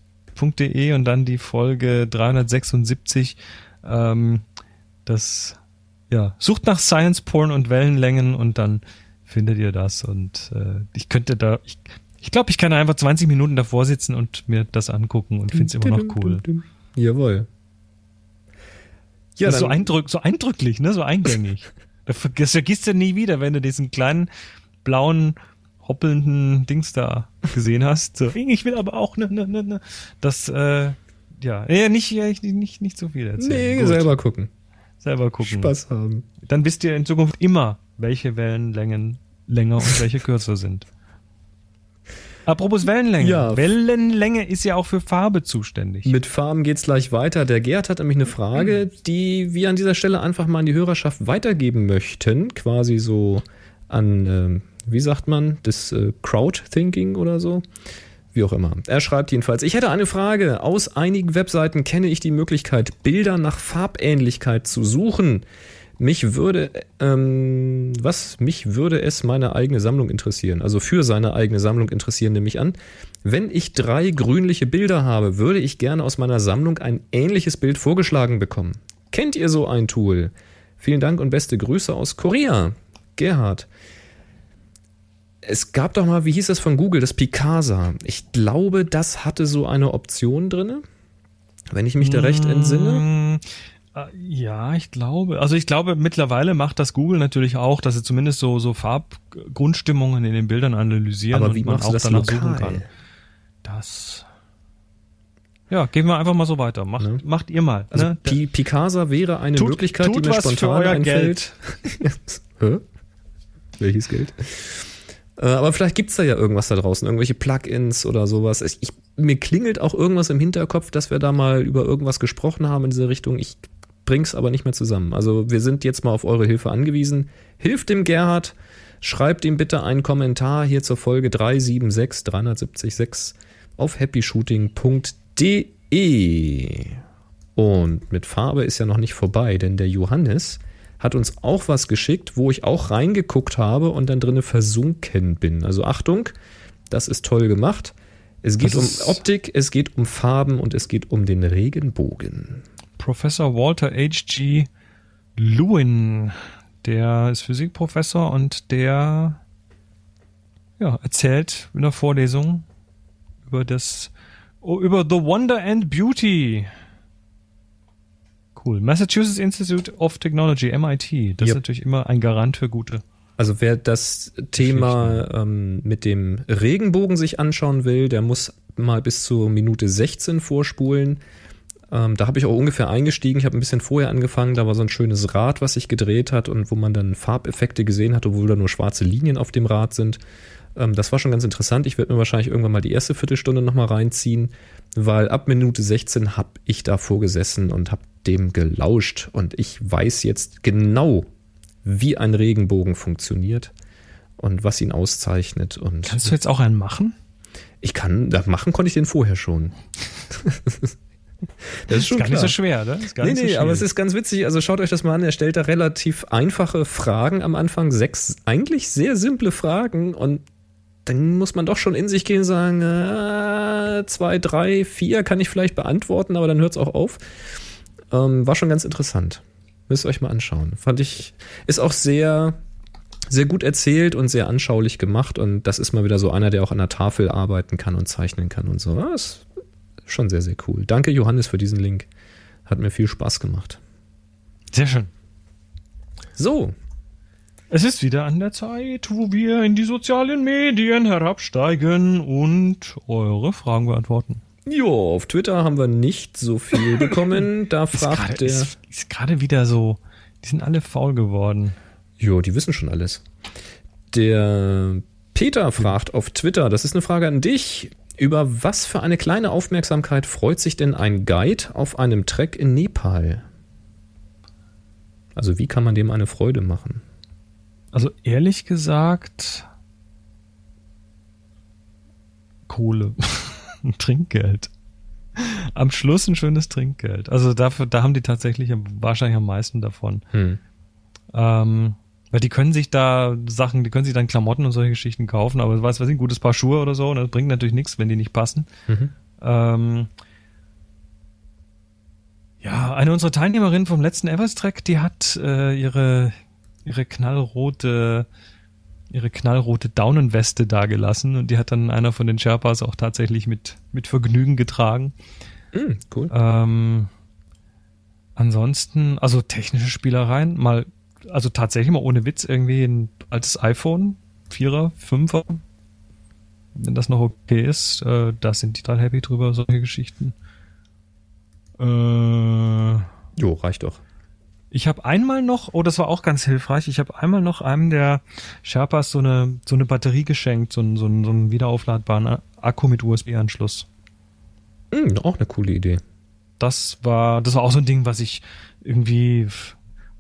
.de und dann die Folge 376. Ähm, das ja sucht nach Science Porn und Wellenlängen und dann findet ihr das und äh, ich könnte da ich ich glaube, ich kann einfach 20 Minuten davor sitzen und mir das angucken und finde es immer noch cool. Jawohl. Ja, so, eindrück, so eindrücklich, ne? so eingängig. Das ver- das vergisst du nie wieder, wenn du diesen kleinen blauen hoppelnden Dings da gesehen hast. So, ich will aber auch ne, ne, ne, ne. Das, äh, ja, ja nicht, ja, ich- nicht, nicht so viel erzählen. nee, Gut. selber gucken. selber gucken. Spaß haben. Dann wisst ihr in Zukunft immer, welche Wellenlängen länger und welche kürzer sind. Apropos Wellenlänge. Ja. Wellenlänge ist ja auch für Farbe zuständig. Mit Farben geht's gleich weiter. Der Gerd hat nämlich eine Frage, die wir an dieser Stelle einfach mal an die Hörerschaft weitergeben möchten. Quasi so an, ähm, wie sagt man, das äh, Crowd-Thinking oder so. Wie auch immer. Er schreibt jedenfalls, ich hätte eine Frage. Aus einigen Webseiten kenne ich die Möglichkeit, Bilder nach Farbähnlichkeit zu suchen. Mich würde, ähm, was? Mich würde es meine eigene Sammlung interessieren. Also für seine eigene Sammlung interessieren, nehme ich an. Wenn ich drei grünliche Bilder habe, würde ich gerne aus meiner Sammlung ein ähnliches Bild vorgeschlagen bekommen. Kennt ihr so ein Tool? Vielen Dank und beste Grüße aus Korea. Gerhard. Es gab doch mal, wie hieß das von Google, das Picasa. Ich glaube, das hatte so eine Option drinne, wenn ich mich da recht entsinne. Äh, Ja, ich glaube. Also ich glaube, mittlerweile macht das Google natürlich auch, dass sie zumindest so, so Farbgrundstimmungen in den Bildern analysieren Aber und wie man machst auch das danach lokal? suchen kann. Das. Ja, gehen wir einfach mal so weiter. Macht, Ne? macht ihr mal. Also ne? Pi Picasa wäre eine Tut- Möglichkeit, tut die mir spontan einfällt. Hä? Welches Geld? Äh, aber vielleicht gibt's da ja irgendwas da draußen, irgendwelche Plugins oder sowas. Ich, ich, mir klingelt auch irgendwas im Hinterkopf, dass wir da mal über irgendwas gesprochen haben in diese Richtung. Ich bring's aber nicht mehr zusammen. Also wir sind jetzt mal auf eure Hilfe angewiesen. Hilft dem Gerhard, schreibt ihm bitte einen Kommentar hier zur Folge 376, 376 auf happyshooting.de. Und mit Farbe ist ja noch nicht vorbei, denn der Johannes hat uns auch was geschickt, wo ich auch reingeguckt habe und dann drinne versunken bin. Also Achtung, das ist toll gemacht. Es geht um Optik, es geht um Farben und es geht um den Regenbogen. Professor Walter H.G. Lewin, der ist Physikprofessor und der ja, erzählt in der Vorlesung über das oh, über The Wonder and Beauty. Cool. Massachusetts Institute of Technology, MIT. Das ist Yep. natürlich immer ein Garant für gute. Also wer das Thema ähm, mit dem Regenbogen sich anschauen will, der muss mal bis zur Minute 16 vorspulen. Ähm, da habe ich auch ungefähr eingestiegen. Ich habe ein bisschen vorher angefangen. Da war so ein schönes Rad, was sich gedreht hat und wo man dann Farbeffekte gesehen hat, obwohl da nur schwarze Linien auf dem Rad sind. Ähm, das war schon ganz interessant. Ich werde mir wahrscheinlich irgendwann mal die erste Viertelstunde nochmal reinziehen, weil ab Minute 16 habe ich da vorgesessen und habe dem gelauscht. Und ich weiß jetzt genau, wie ein Regenbogen funktioniert und was ihn auszeichnet. Und Kannst du jetzt auch einen machen? ich kann, machen konnte ich den vorher schon. das ist schon gar klar. nicht so schwer, ne? Ist gar Nee, nicht so nee, aber es ist ganz witzig. Also schaut euch das mal an. Er stellt da relativ einfache Fragen am Anfang. Sechs eigentlich sehr simple Fragen. Und dann muss man doch schon in sich gehen und sagen, äh, zwei, drei, vier kann ich vielleicht beantworten, aber dann hört es auch auf. Ähm, war schon ganz interessant. Müsst ihr euch mal anschauen. Fand ich, ist auch sehr, sehr gut erzählt und sehr anschaulich gemacht. Und das ist mal wieder so einer, der auch an der Tafel arbeiten kann und zeichnen kann und so. Das ist schon sehr, sehr cool. Danke, Johannes, für diesen Link. Hat mir viel Spaß gemacht. Sehr schön. So, Es ist wieder an der Zeit, wo wir in die sozialen Medien herabsteigen und eure Fragen beantworten. jo, auf Twitter haben wir nicht so viel bekommen. Da Ist fragt der. ist, ist gerade wieder so, die sind alle faul geworden. Jo, die wissen schon alles. Der Peter fragt auf Twitter, das ist eine Frage an dich. Über was für eine kleine Aufmerksamkeit freut sich denn ein Guide auf einem Trek in Nepal? Also wie kann man dem eine Freude machen? Also ehrlich gesagt, Kohle, Trinkgeld. Am Schluss ein schönes Trinkgeld. Also dafür, da haben die tatsächlich wahrscheinlich am meisten davon. Hm. Ähm, weil die können sich da Sachen, die können sich dann Klamotten und solche Geschichten kaufen, aber was weiß ich, ein gutes Paar Schuhe oder so, und das bringt natürlich nichts, wenn die nicht passen. Mhm. Ähm, ja, eine unserer Teilnehmerinnen vom letzten Everest-Track, die hat äh, ihre, ihre knallrote, ihre knallrote Daunenweste dagelassen und die hat dann einer von den Sherpas auch tatsächlich mit, mit Vergnügen getragen. Hm, cool. Ähm, ansonsten, also technische Spielereien, mal, also tatsächlich mal ohne Witz irgendwie ein altes iPhone, Vierer, Fünfer, wenn das noch okay ist, äh, da sind die dann happy drüber, solche Geschichten. Äh, Jo, reicht doch. ich habe einmal noch, oh, das war auch ganz hilfreich, ich habe einmal noch einem der Sherpas so eine, so eine Batterie geschenkt, so einen, so einen, so einen wiederaufladbaren Akku mit USB-Anschluss. Hm, auch eine coole Idee. das war, das war auch so ein Ding, was ich irgendwie,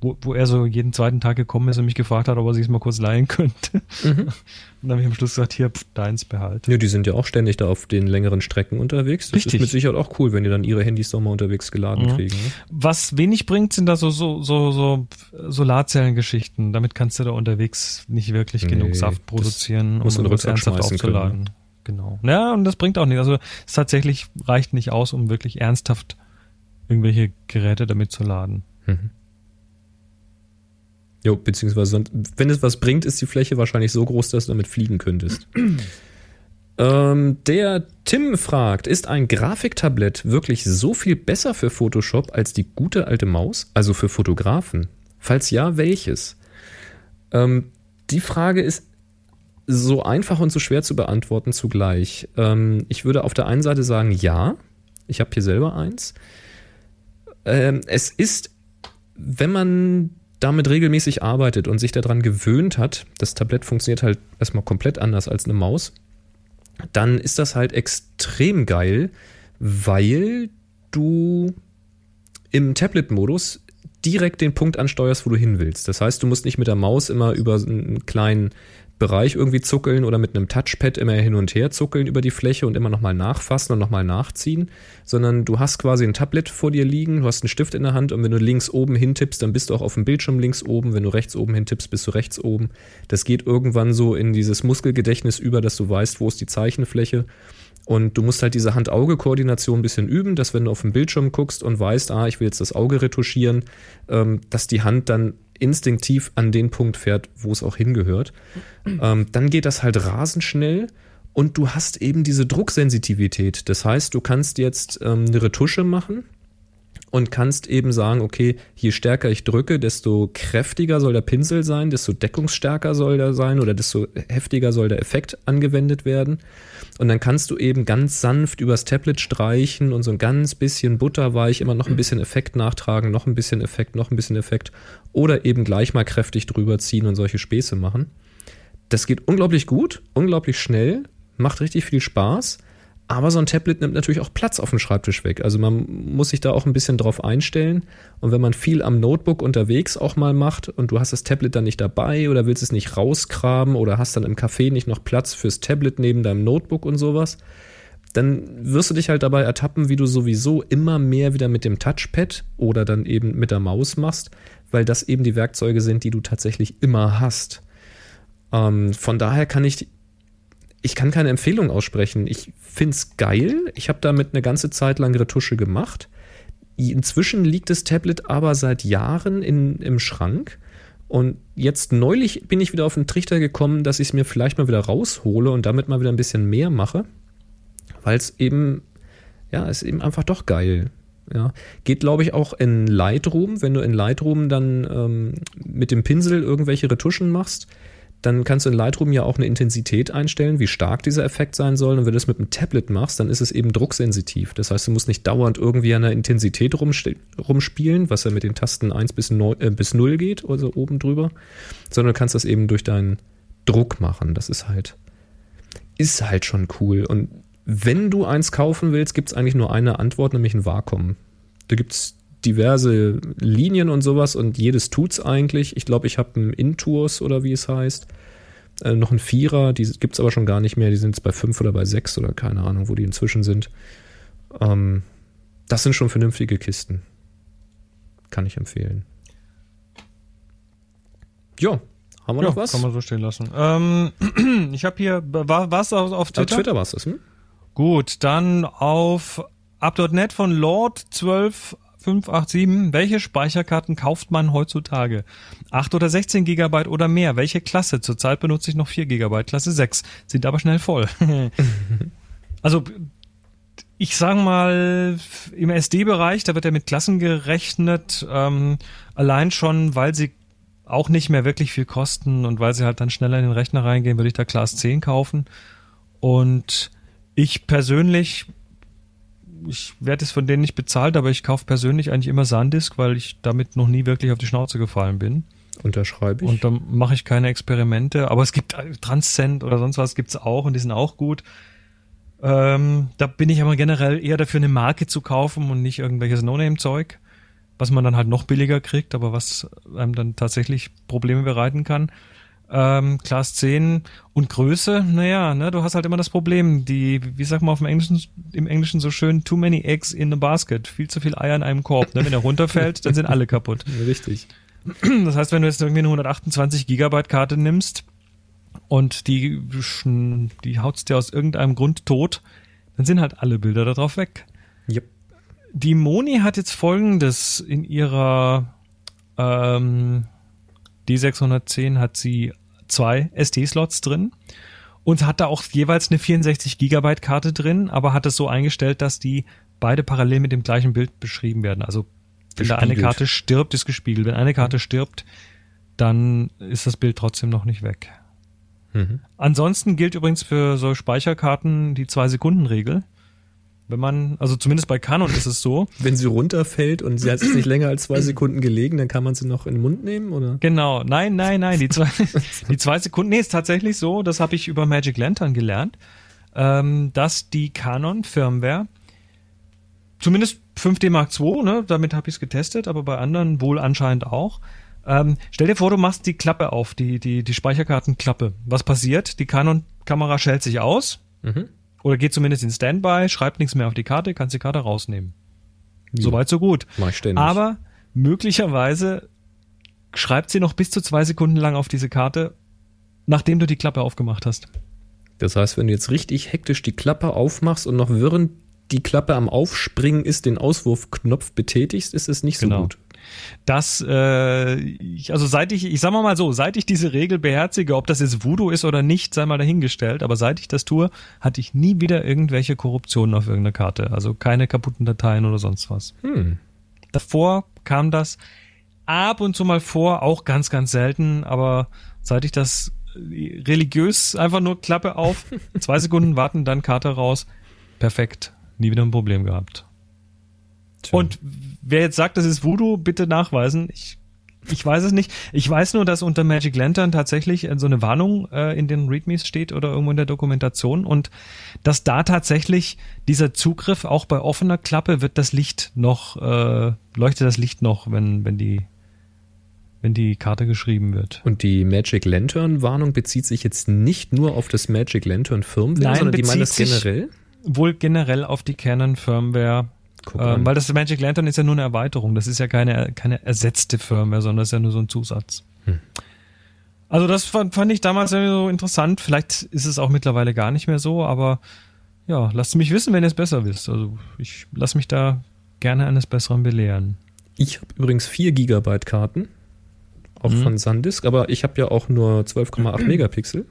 wo, wo er so jeden zweiten Tag gekommen ist und mich gefragt hat, ob er sich mal kurz leihen könnte. Mhm. Und dann habe ich am Schluss gesagt, hier, pff, deins behalt. Ja, die sind ja auch ständig da auf den längeren Strecken unterwegs. Das Richtig. ist mit Sicherheit auch cool, wenn die dann ihre Handys doch mal unterwegs geladen Mhm. kriegen. Ne? Was wenig bringt, sind da so, so, so, so Solarzellengeschichten. Damit kannst du da unterwegs nicht wirklich Nee, genug Saft produzieren, irgendwas Rucksack ernsthaft schmeißen können, aufzuladen. Genau. Ja, und das bringt auch nicht. Also es tatsächlich reicht nicht aus, um wirklich ernsthaft irgendwelche Geräte damit zu laden. Mhm. Jo, beziehungsweise, wenn es was bringt, ist die Fläche wahrscheinlich so groß, dass du damit fliegen könntest. Ähm, der Tim fragt, ist ein Grafiktablett wirklich so viel besser für Photoshop als die gute alte Maus, also für Fotografen? Falls ja, welches? Ähm, die Frage ist so einfach und so schwer zu beantworten zugleich. Ähm, ich würde auf der einen Seite sagen, ja, ich habe hier selber eins. Ähm, es ist, wenn man damit regelmäßig arbeitet und sich daran gewöhnt hat, das Tablett funktioniert halt erstmal komplett anders als eine Maus, dann ist das halt extrem geil, weil du im Tablet-Modus direkt den Punkt ansteuerst, wo du hin willst. Das heißt, du musst nicht mit der Maus immer über einen kleinen Bereich irgendwie zuckeln oder mit einem Touchpad immer hin und her zuckeln über die Fläche und immer nochmal nachfassen und nochmal nachziehen, sondern du hast quasi ein Tablet vor dir liegen, du hast einen Stift in der Hand und wenn du links oben hintippst, dann bist du auch auf dem Bildschirm links oben, wenn du rechts oben hintippst, bist du rechts oben. Das geht irgendwann so in dieses Muskelgedächtnis über, dass du weißt, wo ist die Zeichenfläche und du musst halt diese Hand-Auge-Koordination ein bisschen üben, dass wenn du auf den Bildschirm guckst und weißt, ah, ich will jetzt das Auge retuschieren, ähm, dass die Hand dann instinktiv an den Punkt fährt, wo es auch hingehört. Ähm, dann geht das halt rasend schnell und du hast eben diese Drucksensitivität. Das heißt, du kannst jetzt ähm, eine Retusche machen und kannst eben sagen, okay, je stärker ich drücke, desto kräftiger soll der Pinsel sein, desto deckungsstärker soll der sein oder desto heftiger soll der Effekt angewendet werden. Und dann kannst du eben ganz sanft übers Tablet streichen und so ein ganz bisschen butterweich immer noch ein bisschen Effekt nachtragen, noch ein bisschen Effekt, noch ein bisschen Effekt oder eben gleich mal kräftig drüber ziehen und solche Späße machen. Das geht unglaublich gut, unglaublich schnell, macht richtig viel Spaß aber so ein Tablet nimmt natürlich auch Platz auf dem Schreibtisch weg. Also man muss sich da auch ein bisschen drauf einstellen. Und wenn man viel am Notebook unterwegs auch mal macht und du hast das Tablet dann nicht dabei oder willst es nicht rausgraben oder hast dann im Café nicht noch Platz fürs Tablet neben deinem Notebook und sowas, dann wirst du dich halt dabei ertappen, wie du sowieso immer mehr wieder mit dem Touchpad oder dann eben mit der Maus machst, weil das eben die Werkzeuge sind, die du tatsächlich immer hast. Ähm, von daher kann ich ich kann keine Empfehlung aussprechen. Ich finde es geil. Ich habe damit eine ganze Zeit lang Retusche gemacht. Inzwischen liegt das Tablet aber seit Jahren in, im Schrank. Und jetzt neulich bin ich wieder auf den Trichter gekommen, dass ich es mir vielleicht mal wieder raushole und damit mal wieder ein bisschen mehr mache. Weil es eben, ja, ist eben einfach doch geil. Ja. Geht, glaube ich, auch in Lightroom. Wenn du in Lightroom dann ähm, mit dem Pinsel irgendwelche Retuschen machst, dann kannst du in Lightroom ja auch eine Intensität einstellen, wie stark dieser Effekt sein soll. Und wenn du das mit einem Tablet machst, dann ist es eben drucksensitiv. Das heißt, du musst nicht dauernd irgendwie an der Intensität rumspielen, was ja mit den Tasten 1 bis, 9, äh, bis 0 geht, also oben drüber, sondern du kannst das eben durch deinen Druck machen. Das ist halt, ist halt schon cool. Und wenn du eins kaufen willst, gibt es eigentlich nur eine Antwort, nämlich ein Vakuum. Da gibt es diverse Linien und sowas und jedes tut's eigentlich. Ich glaube, ich habe einen Intours oder wie es heißt. Äh, noch ein Vierer, die gibt es aber schon gar nicht mehr. Die sind jetzt bei fünf oder bei sechs oder keine Ahnung, wo die inzwischen sind. Ähm, das sind schon vernünftige Kisten. Kann ich empfehlen. Ja, haben wir ja, noch was? Kann man so stehen lassen. Ähm, ich habe hier, war es auf, auf Twitter? Auf Twitter war es das, hm? Gut, dann auf up.net von Lord 12 587. Welche Speicherkarten kauft man heutzutage? 8 oder 16 Gigabyte oder mehr? Welche Klasse? Zurzeit benutze ich noch 4 Gigabyte, Klasse 6. Sind aber schnell voll. also, ich sage mal, im SD-Bereich, da wird ja mit Klassen gerechnet, ähm, allein schon, weil sie auch nicht mehr wirklich viel kosten und weil sie halt dann schneller in den Rechner reingehen, würde ich da Class 10 kaufen. Und ich persönlich ich werde es von denen nicht bezahlt, aber ich kaufe persönlich eigentlich immer Sandisk, weil ich damit noch nie wirklich auf die Schnauze gefallen bin. Unterschreibe ich. Und dann mache ich keine Experimente. Aber es gibt äh, Transcend oder sonst was gibt's auch und die sind auch gut. Ähm, da bin ich aber generell eher dafür, eine Marke zu kaufen und nicht irgendwelches No-Name-Zeug, was man dann halt noch billiger kriegt, aber was einem dann tatsächlich Probleme bereiten kann ähm, Class 10 und Größe, naja, ne, du hast halt immer das Problem, die, wie sagt man auf dem Englischen, im Englischen so schön, too many eggs in a basket, viel zu viel Eier in einem Korb. Ne? Wenn er runterfällt, dann sind alle kaputt. Richtig. Das heißt, wenn du jetzt irgendwie eine 128 Gigabyte Karte nimmst und die, die haut's dir aus irgendeinem Grund tot, dann sind halt alle Bilder darauf weg. Yep. Die Moni hat jetzt folgendes in ihrer ähm, D610 hat sie zwei SD-Slots drin Und hat da auch jeweils eine 64 Gigabyte Karte drin, aber hat es so eingestellt, dass die beide parallel mit dem gleichen Bild beschrieben werden. Also wenn da eine. Karte stirbt, ist gespiegelt. Wenn eine Karte stirbt, dann ist das Bild trotzdem noch nicht weg. Mhm. Ansonsten gilt übrigens für so Speicherkarten die Zwei-Sekunden-Regel. Wenn man, also zumindest bei Canon ist es so. Wenn sie runterfällt und sie hat jetzt nicht länger als zwei Sekunden gelegen, dann kann man sie noch in den Mund nehmen, oder? Genau, nein, nein, nein, die zwei, die zwei Sekunden, nee, ist tatsächlich so, das habe ich über Magic Lantern gelernt, ähm, dass die Canon Firmware, zumindest 5D Mark II, ne, damit habe ich es getestet, aber bei anderen wohl anscheinend auch. Ähm, stell dir vor, du machst die Klappe auf, die, die, die Speicherkartenklappe. Was passiert? Die Canon-Kamera schält sich aus Mhm. Oder geht zumindest in Standby, schreibt nichts mehr auf die Karte, kannst die Karte rausnehmen. Soweit, so gut. Mach ich ständig. Aber möglicherweise schreibt sie noch bis zu zwei Sekunden lang auf diese Karte, nachdem du die Klappe aufgemacht hast. Das heißt, wenn du jetzt richtig hektisch die Klappe aufmachst und noch während die Klappe am Aufspringen ist, den Auswurfknopf betätigst, ist es nicht so Genau. gut. Das, äh, ich, also seit ich, ich sag mal mal so, seit ich diese Regel beherzige, ob das jetzt Voodoo ist oder nicht, sei mal dahingestellt, aber seit ich das tue, hatte ich nie wieder irgendwelche Korruptionen auf irgendeiner Karte. Also keine kaputten Dateien oder sonst was. Hm. Davor kam das ab und zu mal vor, auch ganz, ganz selten, aber seit ich das religiös einfach nur Klappe auf, zwei Sekunden warten, dann Karte raus, perfekt, nie wieder ein Problem gehabt. Tja. Und wer jetzt sagt, das ist Voodoo, bitte nachweisen. Ich, ich weiß es nicht. Ich weiß nur, dass unter Magic Lantern tatsächlich äh, so eine Warnung äh, in den Readmes steht oder irgendwo in der Dokumentation und dass da tatsächlich dieser Zugriff auch bei offener Klappe wird das Licht noch, äh, leuchtet das Licht noch, wenn, wenn die, wenn die Karte geschrieben wird. Und die Magic Lantern Warnung bezieht sich jetzt nicht nur auf das Magic Lantern Firmware, Nein, sondern die meinen das generell? Wohl generell auf die Canon Firmware. Ähm, weil das Magic Lantern ist ja nur eine Erweiterung. Das ist ja keine, keine ersetzte Firmware, sondern das ist ja nur so ein Zusatz. Hm. Also das fand, fand ich damals so interessant. Vielleicht ist es auch mittlerweile gar nicht mehr so, aber ja, lasst mich wissen, wenn ihr es besser wisst. Also ich lasse mich da gerne eines Besseren belehren. Ich habe übrigens 4 Gigabyte Karten, auch Mhm. von SanDisk, aber ich habe ja auch nur 12,8 Megapixel.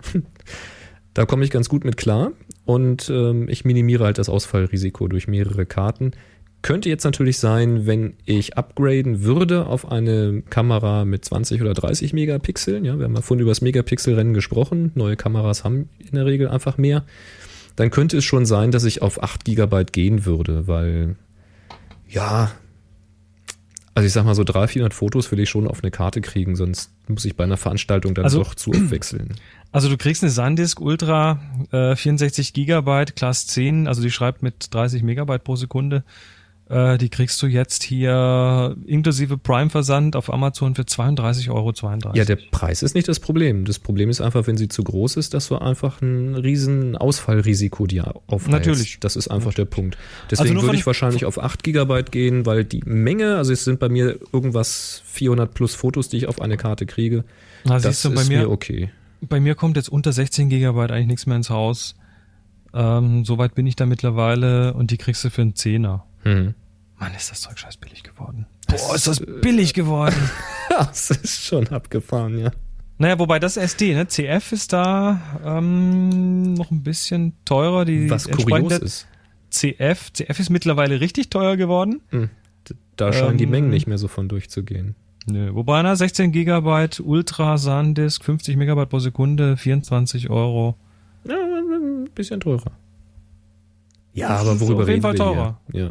Da komme ich ganz gut mit klar und ähm, ich minimiere halt das Ausfallrisiko durch mehrere Karten. Könnte jetzt natürlich sein, wenn ich upgraden würde auf eine Kamera mit 20 oder 30 Megapixeln. Ja, wir haben ja vorhin über das Megapixelrennen gesprochen. Neue Kameras haben in der Regel einfach mehr. Dann könnte es schon sein, dass ich auf 8 Gigabyte gehen würde, weil ja, also ich sag mal so 300, 400 Fotos will ich schon auf eine Karte kriegen, sonst muss ich bei einer Veranstaltung dann Also- doch zu wechseln. Also du kriegst eine SanDisk Ultra äh, 64 Gigabyte Class 10, also die schreibt mit 30 Megabyte pro Sekunde. Äh, die kriegst du jetzt hier inklusive Prime-Versand auf Amazon für 32,32 Euro. Ja, der Preis ist nicht das Problem. Das Problem ist einfach, wenn sie zu groß ist, dass du einfach ein riesen Ausfallrisiko dir aufweist. Natürlich. Das ist einfach der Punkt. Deswegen nur würde ich wahrscheinlich auf 8 Gigabyte gehen, weil die Menge, also es sind bei mir irgendwas 400 plus Fotos, die ich auf eine Karte kriege. Na, Das du, ist bei mir, mir okay. bei mir kommt jetzt unter 16 Gigabyte eigentlich nichts mehr ins Haus. Ähm, Soweit bin ich da mittlerweile und die kriegst du für einen Zehner. Hm. Mann, ist das Zeug scheiß billig geworden. Boah, ist das billig geworden. Das ist schon abgefahren, ja. naja, wobei das SD, ne? CF ist da ähm, noch ein bisschen teurer. Die Was kurios ist. CF, CF ist mittlerweile richtig teuer geworden. Hm. Da scheinen die Ähm, Mengen nicht mehr so von durchzugehen. Nö, wobei, na, 16 Gigabyte Ultra SanDisk, 50 Megabyte pro Sekunde, 24 Euro. Ja, ein bisschen teurer. Ja, aber worüber auf jeden reden Fall wir teurer. hier? Ja.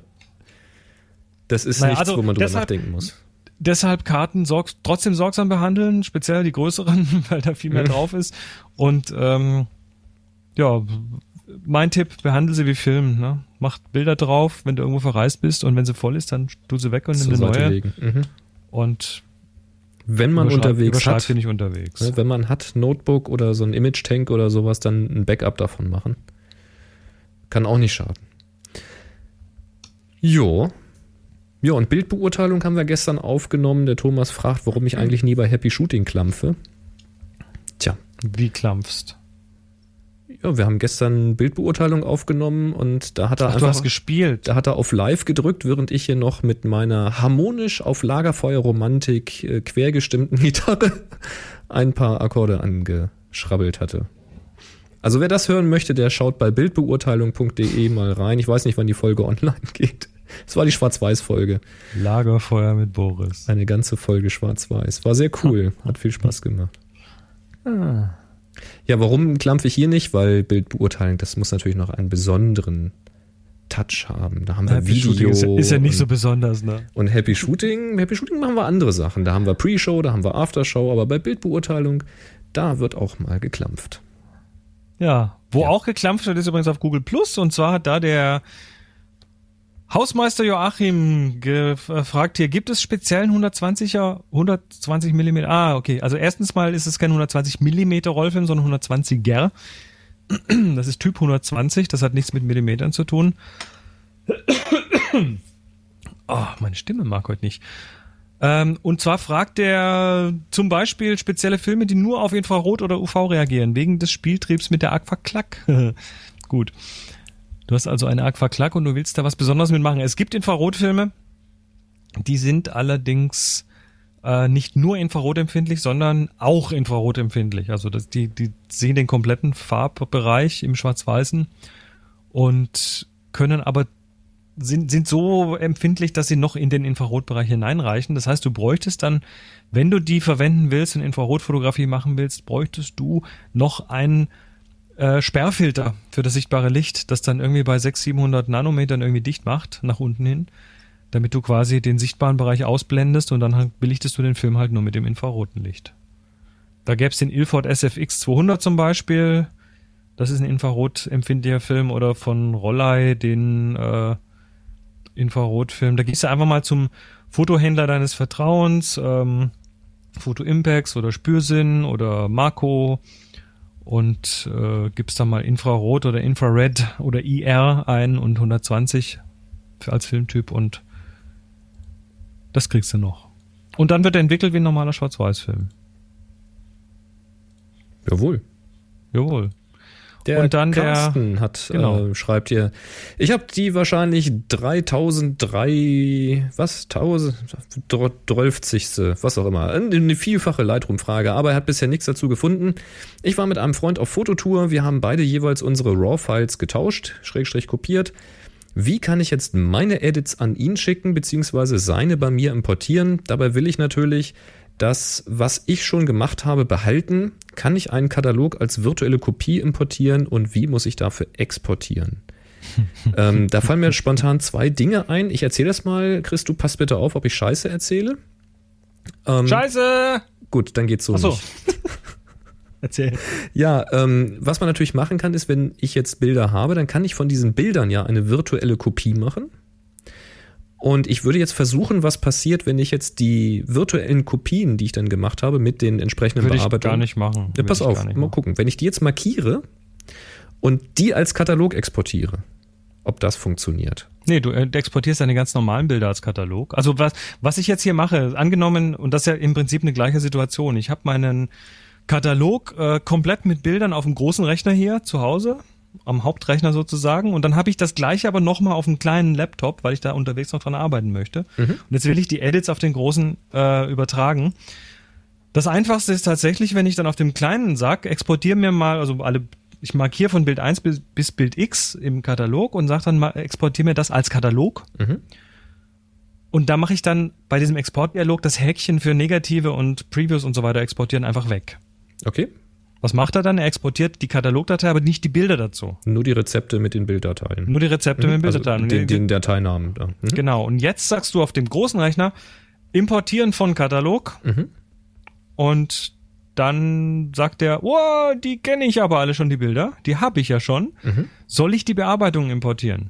Das ist Naja, nichts, also wo man drüber deshalb- nachdenken muss. Deshalb Karten sorg trotzdem sorgsam behandeln, speziell die größeren, weil da viel mehr Mhm. drauf ist. Und ähm, ja, mein Tipp, behandle sie wie Film. Ne? Macht Bilder drauf, wenn du irgendwo verreist bist und wenn sie voll ist, dann tu sie weg und nimm eine neue. legen. Mhm. Und Wenn man unterwegs hat, sie nicht unterwegs. ne, wenn man hat Notebook oder so ein Image-Tank oder sowas, dann ein Backup davon machen. Kann auch nicht schaden. Jo. Ja, und Bildbeurteilung haben wir gestern aufgenommen. Der Thomas fragt, warum ich eigentlich nie bei Happy Shooting klampfe. Tja, Wie klampfst. ja, wir haben gestern Bildbeurteilung aufgenommen und da hat er Ach, du einfach hast gespielt. Da hat er auf Live gedrückt, während ich hier noch mit meiner harmonisch auf Lagerfeuer-Romantik äh, quergestimmten Gitarre ein paar Akkorde angeschrabbelt hatte. Also wer das hören möchte, der schaut bei bildbeurteilung.de mal rein. Ich weiß nicht, wann die Folge online geht. Es war die Schwarz-Weiß-Folge. Lagerfeuer mit Boris. Eine ganze Folge Schwarz-Weiß. War sehr cool. Hat viel Spaß gemacht. Ja, warum klampfe ich hier nicht? Weil Bildbeurteilung, das muss natürlich noch einen besonderen Touch haben. Da haben wir Happy Video. Shooting ist, ist ja nicht so und, besonders, ne? und Happy Shooting. Happy Shooting machen wir andere Sachen. Da haben wir Pre-Show, da haben wir Aftershow, aber bei Bildbeurteilung, da wird auch mal geklampft. Ja. Wo Ja. auch geklampft wird, ist übrigens auf Google Plus und zwar hat da der Hausmeister Joachim gefragt hier, gibt es speziellen 120er, 120 Millimeter? Ah, okay. Also erstens mal ist es kein 120 Millimeter Rollfilm, sondern 120er. Das ist Typ 120, das hat nichts mit Millimetern zu tun. Oh, meine Stimme mag heute nicht. Ähm, und zwar fragt er zum Beispiel spezielle Filme, die nur auf Infrarot oder UV reagieren, wegen des Spieltriebs mit der Aqua Clack. Gut. Du hast also eine Aqua Clack und du willst da was Besonderes mitmachen. Es gibt Infrarotfilme, die sind allerdings äh, nicht nur infrarotempfindlich, sondern auch infrarotempfindlich. Also das, die, die sehen den kompletten Farbbereich im Schwarz-Weißen und können aber sind, sind so empfindlich, dass sie noch in den Infrarotbereich hineinreichen. Das heißt, du bräuchtest dann, wenn du die verwenden willst und Infrarotfotografie machen willst, bräuchtest du noch einen äh, Sperrfilter für das sichtbare Licht, das dann irgendwie bei 600, 700 Nanometern irgendwie dicht macht, nach unten hin, damit du quasi den sichtbaren Bereich ausblendest und dann halt belichtest du den Film halt nur mit dem infraroten Licht. Da gäbe es den Ilford SFX 200 zum Beispiel, das ist ein infrarotempfindlicher Film oder von Rollei den äh, Infrarotfilm. Da gehst du einfach mal zum Fotohändler deines Vertrauens, ähm, Foto Impacts oder Spürsinn oder Marco und äh, gibst da mal Infrarot oder Infrared oder IR ein und 120 für, als Filmtyp und das kriegst du noch. Und dann wird er entwickelt wie ein normaler Schwarz-Weiß-Film. Jawohl. Jawohl. Der Und dann der- Carsten hat, genau. äh, schreibt hier, ich habe die wahrscheinlich 3003, was, 1000, 12. was auch immer, eine vielfache Lightroom-Frage, aber er hat bisher nichts dazu gefunden. Ich war mit einem Freund auf Fototour, wir haben beide jeweils unsere RAW-Files getauscht, schrägstrich kopiert. Wie kann ich jetzt meine Edits an ihn schicken, beziehungsweise seine bei mir importieren? Dabei will ich natürlich das, was ich schon gemacht habe, behalten. Kann ich einen Katalog als virtuelle Kopie importieren und wie muss ich dafür exportieren? ähm, da fallen mir spontan zwei Dinge ein. Ich erzähle das mal. Chris, du passt bitte auf, ob ich Scheiße erzähle. Ähm, Scheiße! Gut, dann geht's so Achso. nicht. Erzähl. Ja, ähm, was man natürlich machen kann, ist, wenn ich jetzt Bilder habe, dann kann ich von diesen Bildern ja eine virtuelle Kopie machen. Und ich würde jetzt versuchen, was passiert, wenn ich jetzt die virtuellen Kopien, die ich dann gemacht habe, mit den entsprechenden Würde ich Bearbeitungen. gar nicht machen. Ja, pass ich auf, mal machen. gucken. Wenn ich die jetzt markiere und die als Katalog exportiere, ob das funktioniert. Nee, du äh, exportierst deine ganz normalen Bilder als Katalog. Also was, was ich jetzt hier mache, angenommen, und das ist ja im Prinzip eine gleiche Situation. Ich habe meinen Katalog äh, komplett mit Bildern auf dem großen Rechner hier zu Hause, am Hauptrechner sozusagen. Und dann habe ich das gleiche aber nochmal auf einem kleinen Laptop, weil ich da unterwegs noch dran arbeiten möchte. Und jetzt will ich die Edits auf den großen äh, übertragen. Das einfachste ist tatsächlich, wenn ich dann auf dem kleinen sag, exportiere mir mal, also alle, ich markiere von Bild 1 bis, bis Bild X im Katalog und sage dann mal, exportiere mir das als Katalog. Mhm. Und da mache ich dann bei diesem Exportdialog das Häkchen für Negative und Previews und so weiter exportieren einfach weg. Okay? Was macht er dann? Er exportiert die Katalogdatei, aber nicht die Bilder dazu. Nur die Rezepte mit den Bilddateien. Nur die Rezepte mit also Bilddateien. Und den, den Dateinamen da. Mhm. Genau. Und jetzt sagst du auf dem großen Rechner, importieren von Katalog. Mhm. Und dann sagt er, wow, die kenne ich aber alle schon, die Bilder. Die habe ich ja schon. Mhm. Soll ich die Bearbeitung importieren?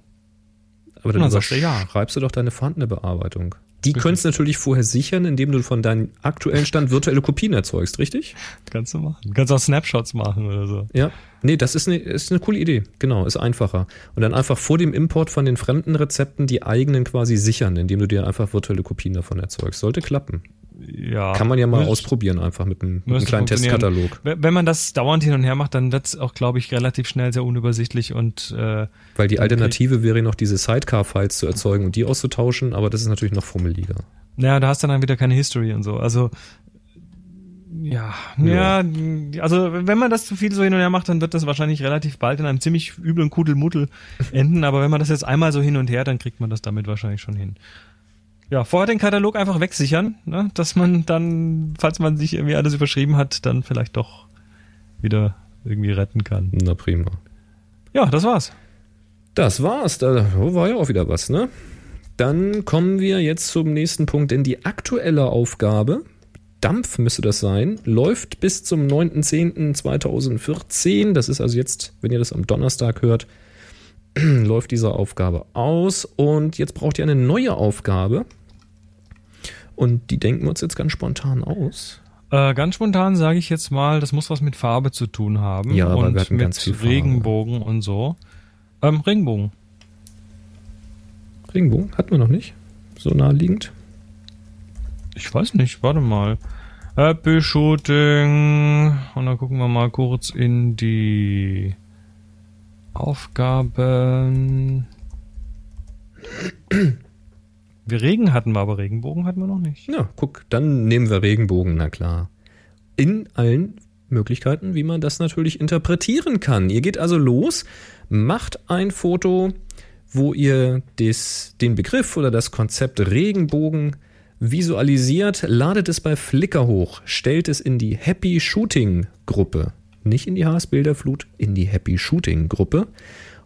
Aber dann Na, sagst du ja. schreibst du doch deine vorhandene Bearbeitung. Die könntest du natürlich vorher sichern, indem du von deinem aktuellen Stand virtuelle Kopien erzeugst, richtig? Kannst du machen. Kannst auch Snapshots machen oder so. Ja. Nee, das ist eine, ist eine coole Idee. Genau, ist einfacher. Und dann einfach vor dem Import von den fremden Rezepten die eigenen quasi sichern, indem du dir einfach virtuelle Kopien davon erzeugst. Sollte klappen. Ja. Kann man ja mal Müsste- ausprobieren, einfach mit einem, mit einem kleinen. Testkatalog. Wenn man das dauernd hin und her macht, dann wird's auch, glaube ich, relativ schnell sehr unübersichtlich und äh, Weil die Alternative wäre noch diese Sidecar-Files zu erzeugen und die auszutauschen, aber das ist natürlich noch fummeliger. naja, da hast du dann wieder keine History und so. Also Ja, ja, also wenn man das zu viel so hin und her macht, dann wird das wahrscheinlich relativ bald in einem ziemlich üblen Kudelmuddel enden. Aber wenn man das jetzt einmal so hin und her, dann kriegt man das damit wahrscheinlich schon hin. Ja, vorher den Katalog einfach wegsichern, ne? dass man dann, falls man sich irgendwie alles überschrieben hat, dann vielleicht doch wieder irgendwie retten kann. Na prima. Ja, das war's. Das war's. Da war ja auch wieder was, ne? Dann kommen wir jetzt zum nächsten Punkt, denn die aktuelle Aufgabe, Dampf müsste das sein, läuft bis zum 9.10.2014. Das ist also jetzt, wenn ihr das am Donnerstag hört, läuft diese Aufgabe aus. Und jetzt braucht ihr eine neue Aufgabe. Und die denken wir uns jetzt ganz spontan aus. Äh, ganz spontan sage ich jetzt mal, das muss was mit Farbe zu tun haben. Ja, aber und wir hatten mit ganz viel Farbe. Regenbogen und so. Ähm, Regenbogen. Regenbogen hatten wir noch nicht. So naheliegend. Ich weiß nicht, warte mal. Happy Shooting. Und dann gucken wir mal kurz in die Aufgaben. Wir Regen hatten wir, aber Regenbogen hatten wir noch nicht. Ja, guck, dann nehmen wir Regenbogen, na klar. In allen Möglichkeiten, wie man das natürlich interpretieren kann. Ihr geht also los, macht ein Foto, wo ihr des, den Begriff oder das Konzept Regenbogen visualisiert, ladet es bei Flickr hoch, stellt es in die Happy Shooting Gruppe. Nicht in die HS Bilderflut, in die Happy Shooting Gruppe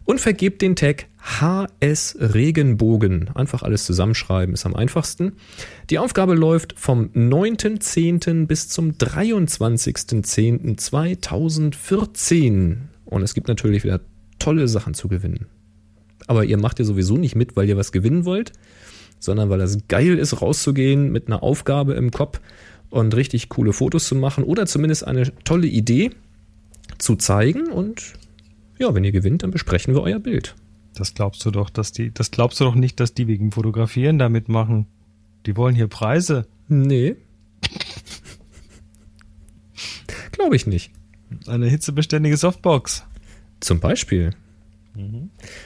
und vergebt den Tag HS Regenbogen. Einfach alles zusammenschreiben ist am einfachsten. Die Aufgabe läuft vom 9.10. bis zum 23.10.2014. Und es gibt natürlich wieder tolle Sachen zu gewinnen. Aber ihr macht ja sowieso nicht mit, weil ihr was gewinnen wollt, sondern weil das geil ist, rauszugehen mit einer Aufgabe im Kopf und richtig coole Fotos zu machen oder zumindest eine tolle Idee zu zeigen. Und ja, wenn ihr gewinnt, dann besprechen wir euer Bild. Das glaubst du doch, dass die, das glaubst du doch nicht, dass die wegen Fotografieren damit machen. Die wollen hier Preise. Nee. Glaube ich nicht. Eine hitzebeständige Softbox. Zum Beispiel.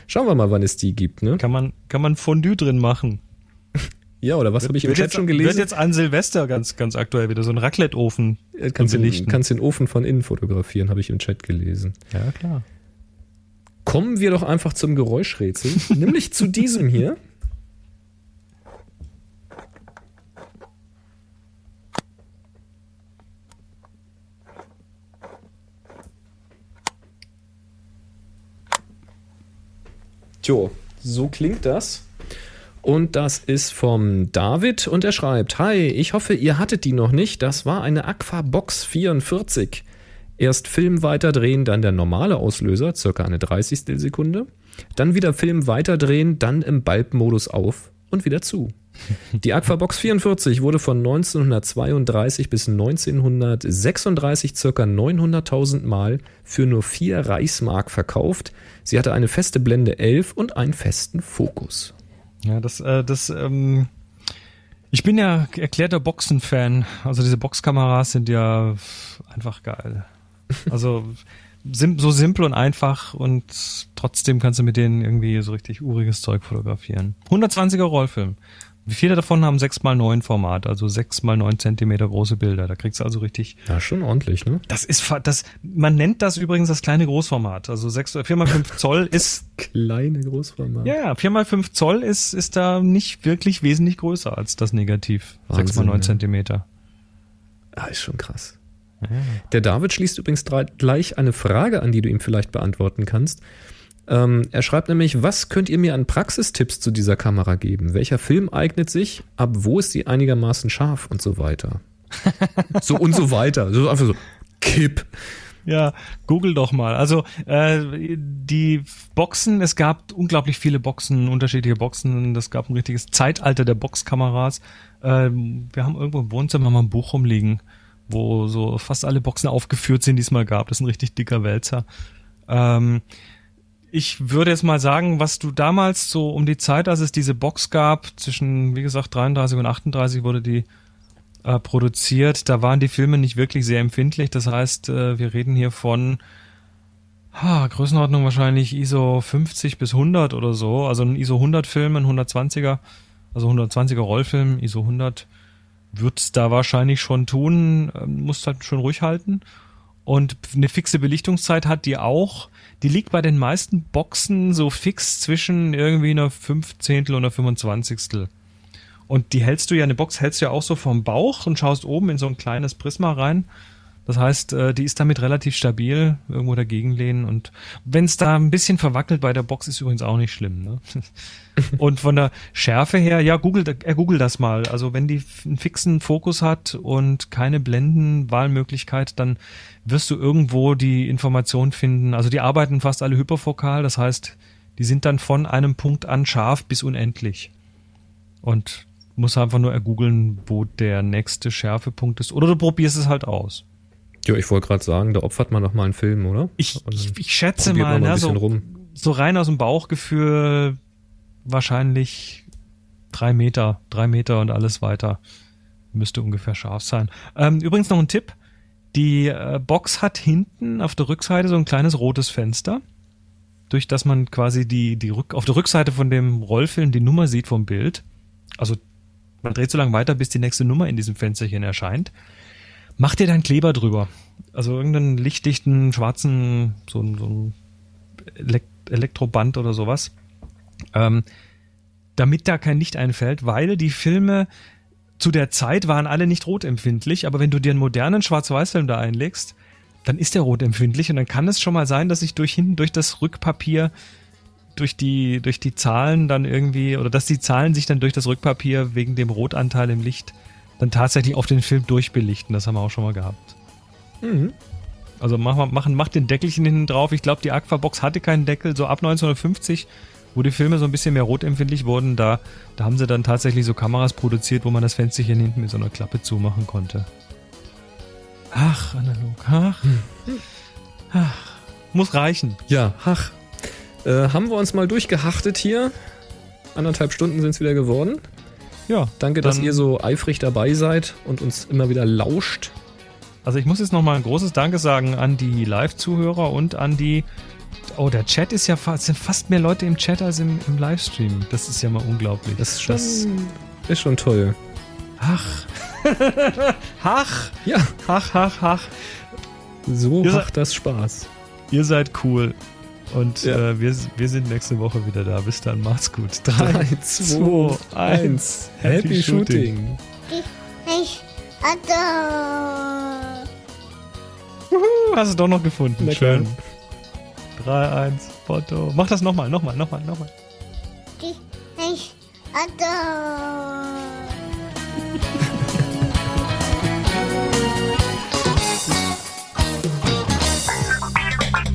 Schauen wir mal, wann es die gibt, ne? Kann man, kann man Fondue drin machen. Ja, oder was habe ich im Wird Chat jetzt, schon Wird gelesen? jetzt an Silvester ganz, ganz aktuell wieder so ein Raclette-Ofen Äh, kannst, den, kannst den Ofen von innen fotografieren, habe ich im Chat gelesen. Ja, klar. Kommen wir doch einfach zum Geräuschrätsel, nämlich zu diesem hier. Tjo, so klingt das. Und das ist vom David und er schreibt: Hi, ich hoffe, ihr hattet die noch nicht. Das war eine Aquabox 44. Erst Film weiterdrehen, dann der normale Auslöser, circa eine 30. Sekunde. Dann wieder Film weiterdrehen, dann im Bulb-Modus auf und wieder zu. Die Aquabox 44 wurde von 1932 bis 1936 circa 900.000 Mal für nur 4 Reichsmark verkauft. Sie hatte eine feste Blende 11 und einen festen Fokus. Ja, das, äh, das, ähm, ich bin ja erklärter Boxen-Fan. Also diese Boxkameras sind ja einfach geil. Also sim so simpel und einfach und trotzdem kannst du mit denen irgendwie so richtig uriges Zeug fotografieren. 120er Rollfilm. Wie viele davon haben 6x9 Format, also 6x9 Zentimeter große Bilder. Da kriegst du also richtig. Ja, schon ordentlich, ne? Das ist das, man nennt das übrigens das kleine Großformat. Also 6, 4x5 Zoll ist Kleine Großformat. ja, ja, 4x5 Zoll ist, ist da nicht wirklich wesentlich größer als das Negativ. Wahnsinn, 6x9 ja. Zentimeter. Ah, ist schon krass. Der David schließt übrigens gleich eine Frage an, die du ihm vielleicht beantworten kannst. Ähm, er schreibt nämlich, was könnt ihr mir an Praxistipps zu dieser Kamera geben? Welcher Film eignet sich? Ab wo ist sie einigermaßen scharf und so weiter? so und so weiter. So einfach so, kipp. Ja, google doch mal. Also äh, die Boxen, es gab unglaublich viele Boxen, unterschiedliche Boxen. Das gab ein richtiges Zeitalter der Boxkameras. Ähm, wir haben irgendwo im Wohnzimmer mal ein Buch rumliegen, wo so fast alle Boxen aufgeführt sind, die es mal gab. Das ist ein richtig dicker Wälzer. Ähm, ich würde jetzt mal sagen, was du damals so um die Zeit, als es diese Box gab, zwischen, wie gesagt, 33 und 38 wurde die äh, produziert. Da waren die Filme nicht wirklich sehr empfindlich. Das heißt, äh, wir reden hier von ha, Größenordnung wahrscheinlich ISO 50 bis 100 oder so. Also ein ISO 100 Film, ein 120er, also 120er Rollfilm, ISO 100 wird's da wahrscheinlich schon tun, ähm, muss halt schon ruhig halten. Und eine fixe Belichtungszeit hat die auch. Die liegt bei den meisten Boxen so fix zwischen irgendwie einer Fünfzehntel und einer Fünfundzwanzigstel. Und die hältst du ja, eine Box hältst du ja auch so vom Bauch und schaust oben in so ein kleines Prisma rein. Das heißt, äh, die ist damit relativ stabil, irgendwo dagegen lehnen. Und wenn es da ein bisschen verwackelt bei der Box, ist übrigens auch nicht schlimm. Ne? und von der Schärfe her, ja, google, äh, google das mal. Also wenn die einen fixen Fokus hat und keine Blendenwahlmöglichkeit, dann wirst du irgendwo die Information finden. Also die arbeiten fast alle hyperfokal, das heißt, die sind dann von einem Punkt an scharf bis unendlich. Und muss einfach nur ergoogeln, wo der nächste Schärfepunkt ist. Oder du probierst es halt aus. Ja, ich wollte gerade sagen, da opfert man noch mal einen Film, oder? Ich, ich, ich schätze mal, mal ne, so, so rein aus dem Bauchgefühl wahrscheinlich drei Meter, drei Meter und alles weiter müsste ungefähr scharf sein. Ähm, übrigens noch ein Tipp. Die äh, Box hat hinten auf der Rückseite so ein kleines rotes Fenster, durch das man quasi die, die Rück, auf der Rückseite von dem Rollfilm die Nummer sieht vom Bild. Also man dreht so lange weiter, bis die nächste Nummer in diesem Fensterchen erscheint. Mach dir dann Kleber drüber. Also irgendeinen lichtdichten, schwarzen, so, so ein Elektroband oder sowas. Ähm, damit da kein Licht einfällt, weil die Filme zu der Zeit waren alle nicht rotempfindlich, aber wenn du dir einen modernen Schwarz-Weiß-Film da einlegst, dann ist der rotempfindlich und dann kann es schon mal sein, dass sich durch hinten durch das Rückpapier durch die durch die Zahlen dann irgendwie oder dass die Zahlen sich dann durch das Rückpapier wegen dem Rotanteil im Licht dann tatsächlich auf den Film durchbelichten. Das haben wir auch schon mal gehabt. Mhm. Also mach, mach, mach den Deckelchen hinten drauf. Ich glaube, die Aquabox hatte keinen Deckel. So ab 1950, wo die Filme so ein bisschen mehr rotempfindlich wurden, da, da haben sie dann tatsächlich so Kameras produziert, wo man das Fensterchen hinten mit so einer Klappe zumachen konnte. Ach, analog. Ach. Hm. Ach. Muss reichen. Ja, ach. Äh, haben wir uns mal durchgehachtet hier. Anderthalb Stunden sind es wieder geworden. Ja. Danke, dass ihr so eifrig dabei seid und uns immer wieder lauscht. Also ich muss jetzt nochmal ein großes Danke sagen an die Live-Zuhörer und an die. Oh, der Chat ist ja fast, sind fast mehr Leute im Chat als im, im Livestream. Das ist ja mal unglaublich. Das ist schon, das ist schon toll. Ach. Ach. Ja. Ach, ach, ach. So ihr macht das Spaß. Ihr seid cool. Und ja. äh, wir, wir sind nächste Woche wieder da. Bis dann, macht's gut. 3, 2, 1. Happy Shooting. Ich, hast du doch noch gefunden. Na Schön. 3, 1, Foto. Mach das nochmal, nochmal, nochmal, nochmal. Ich,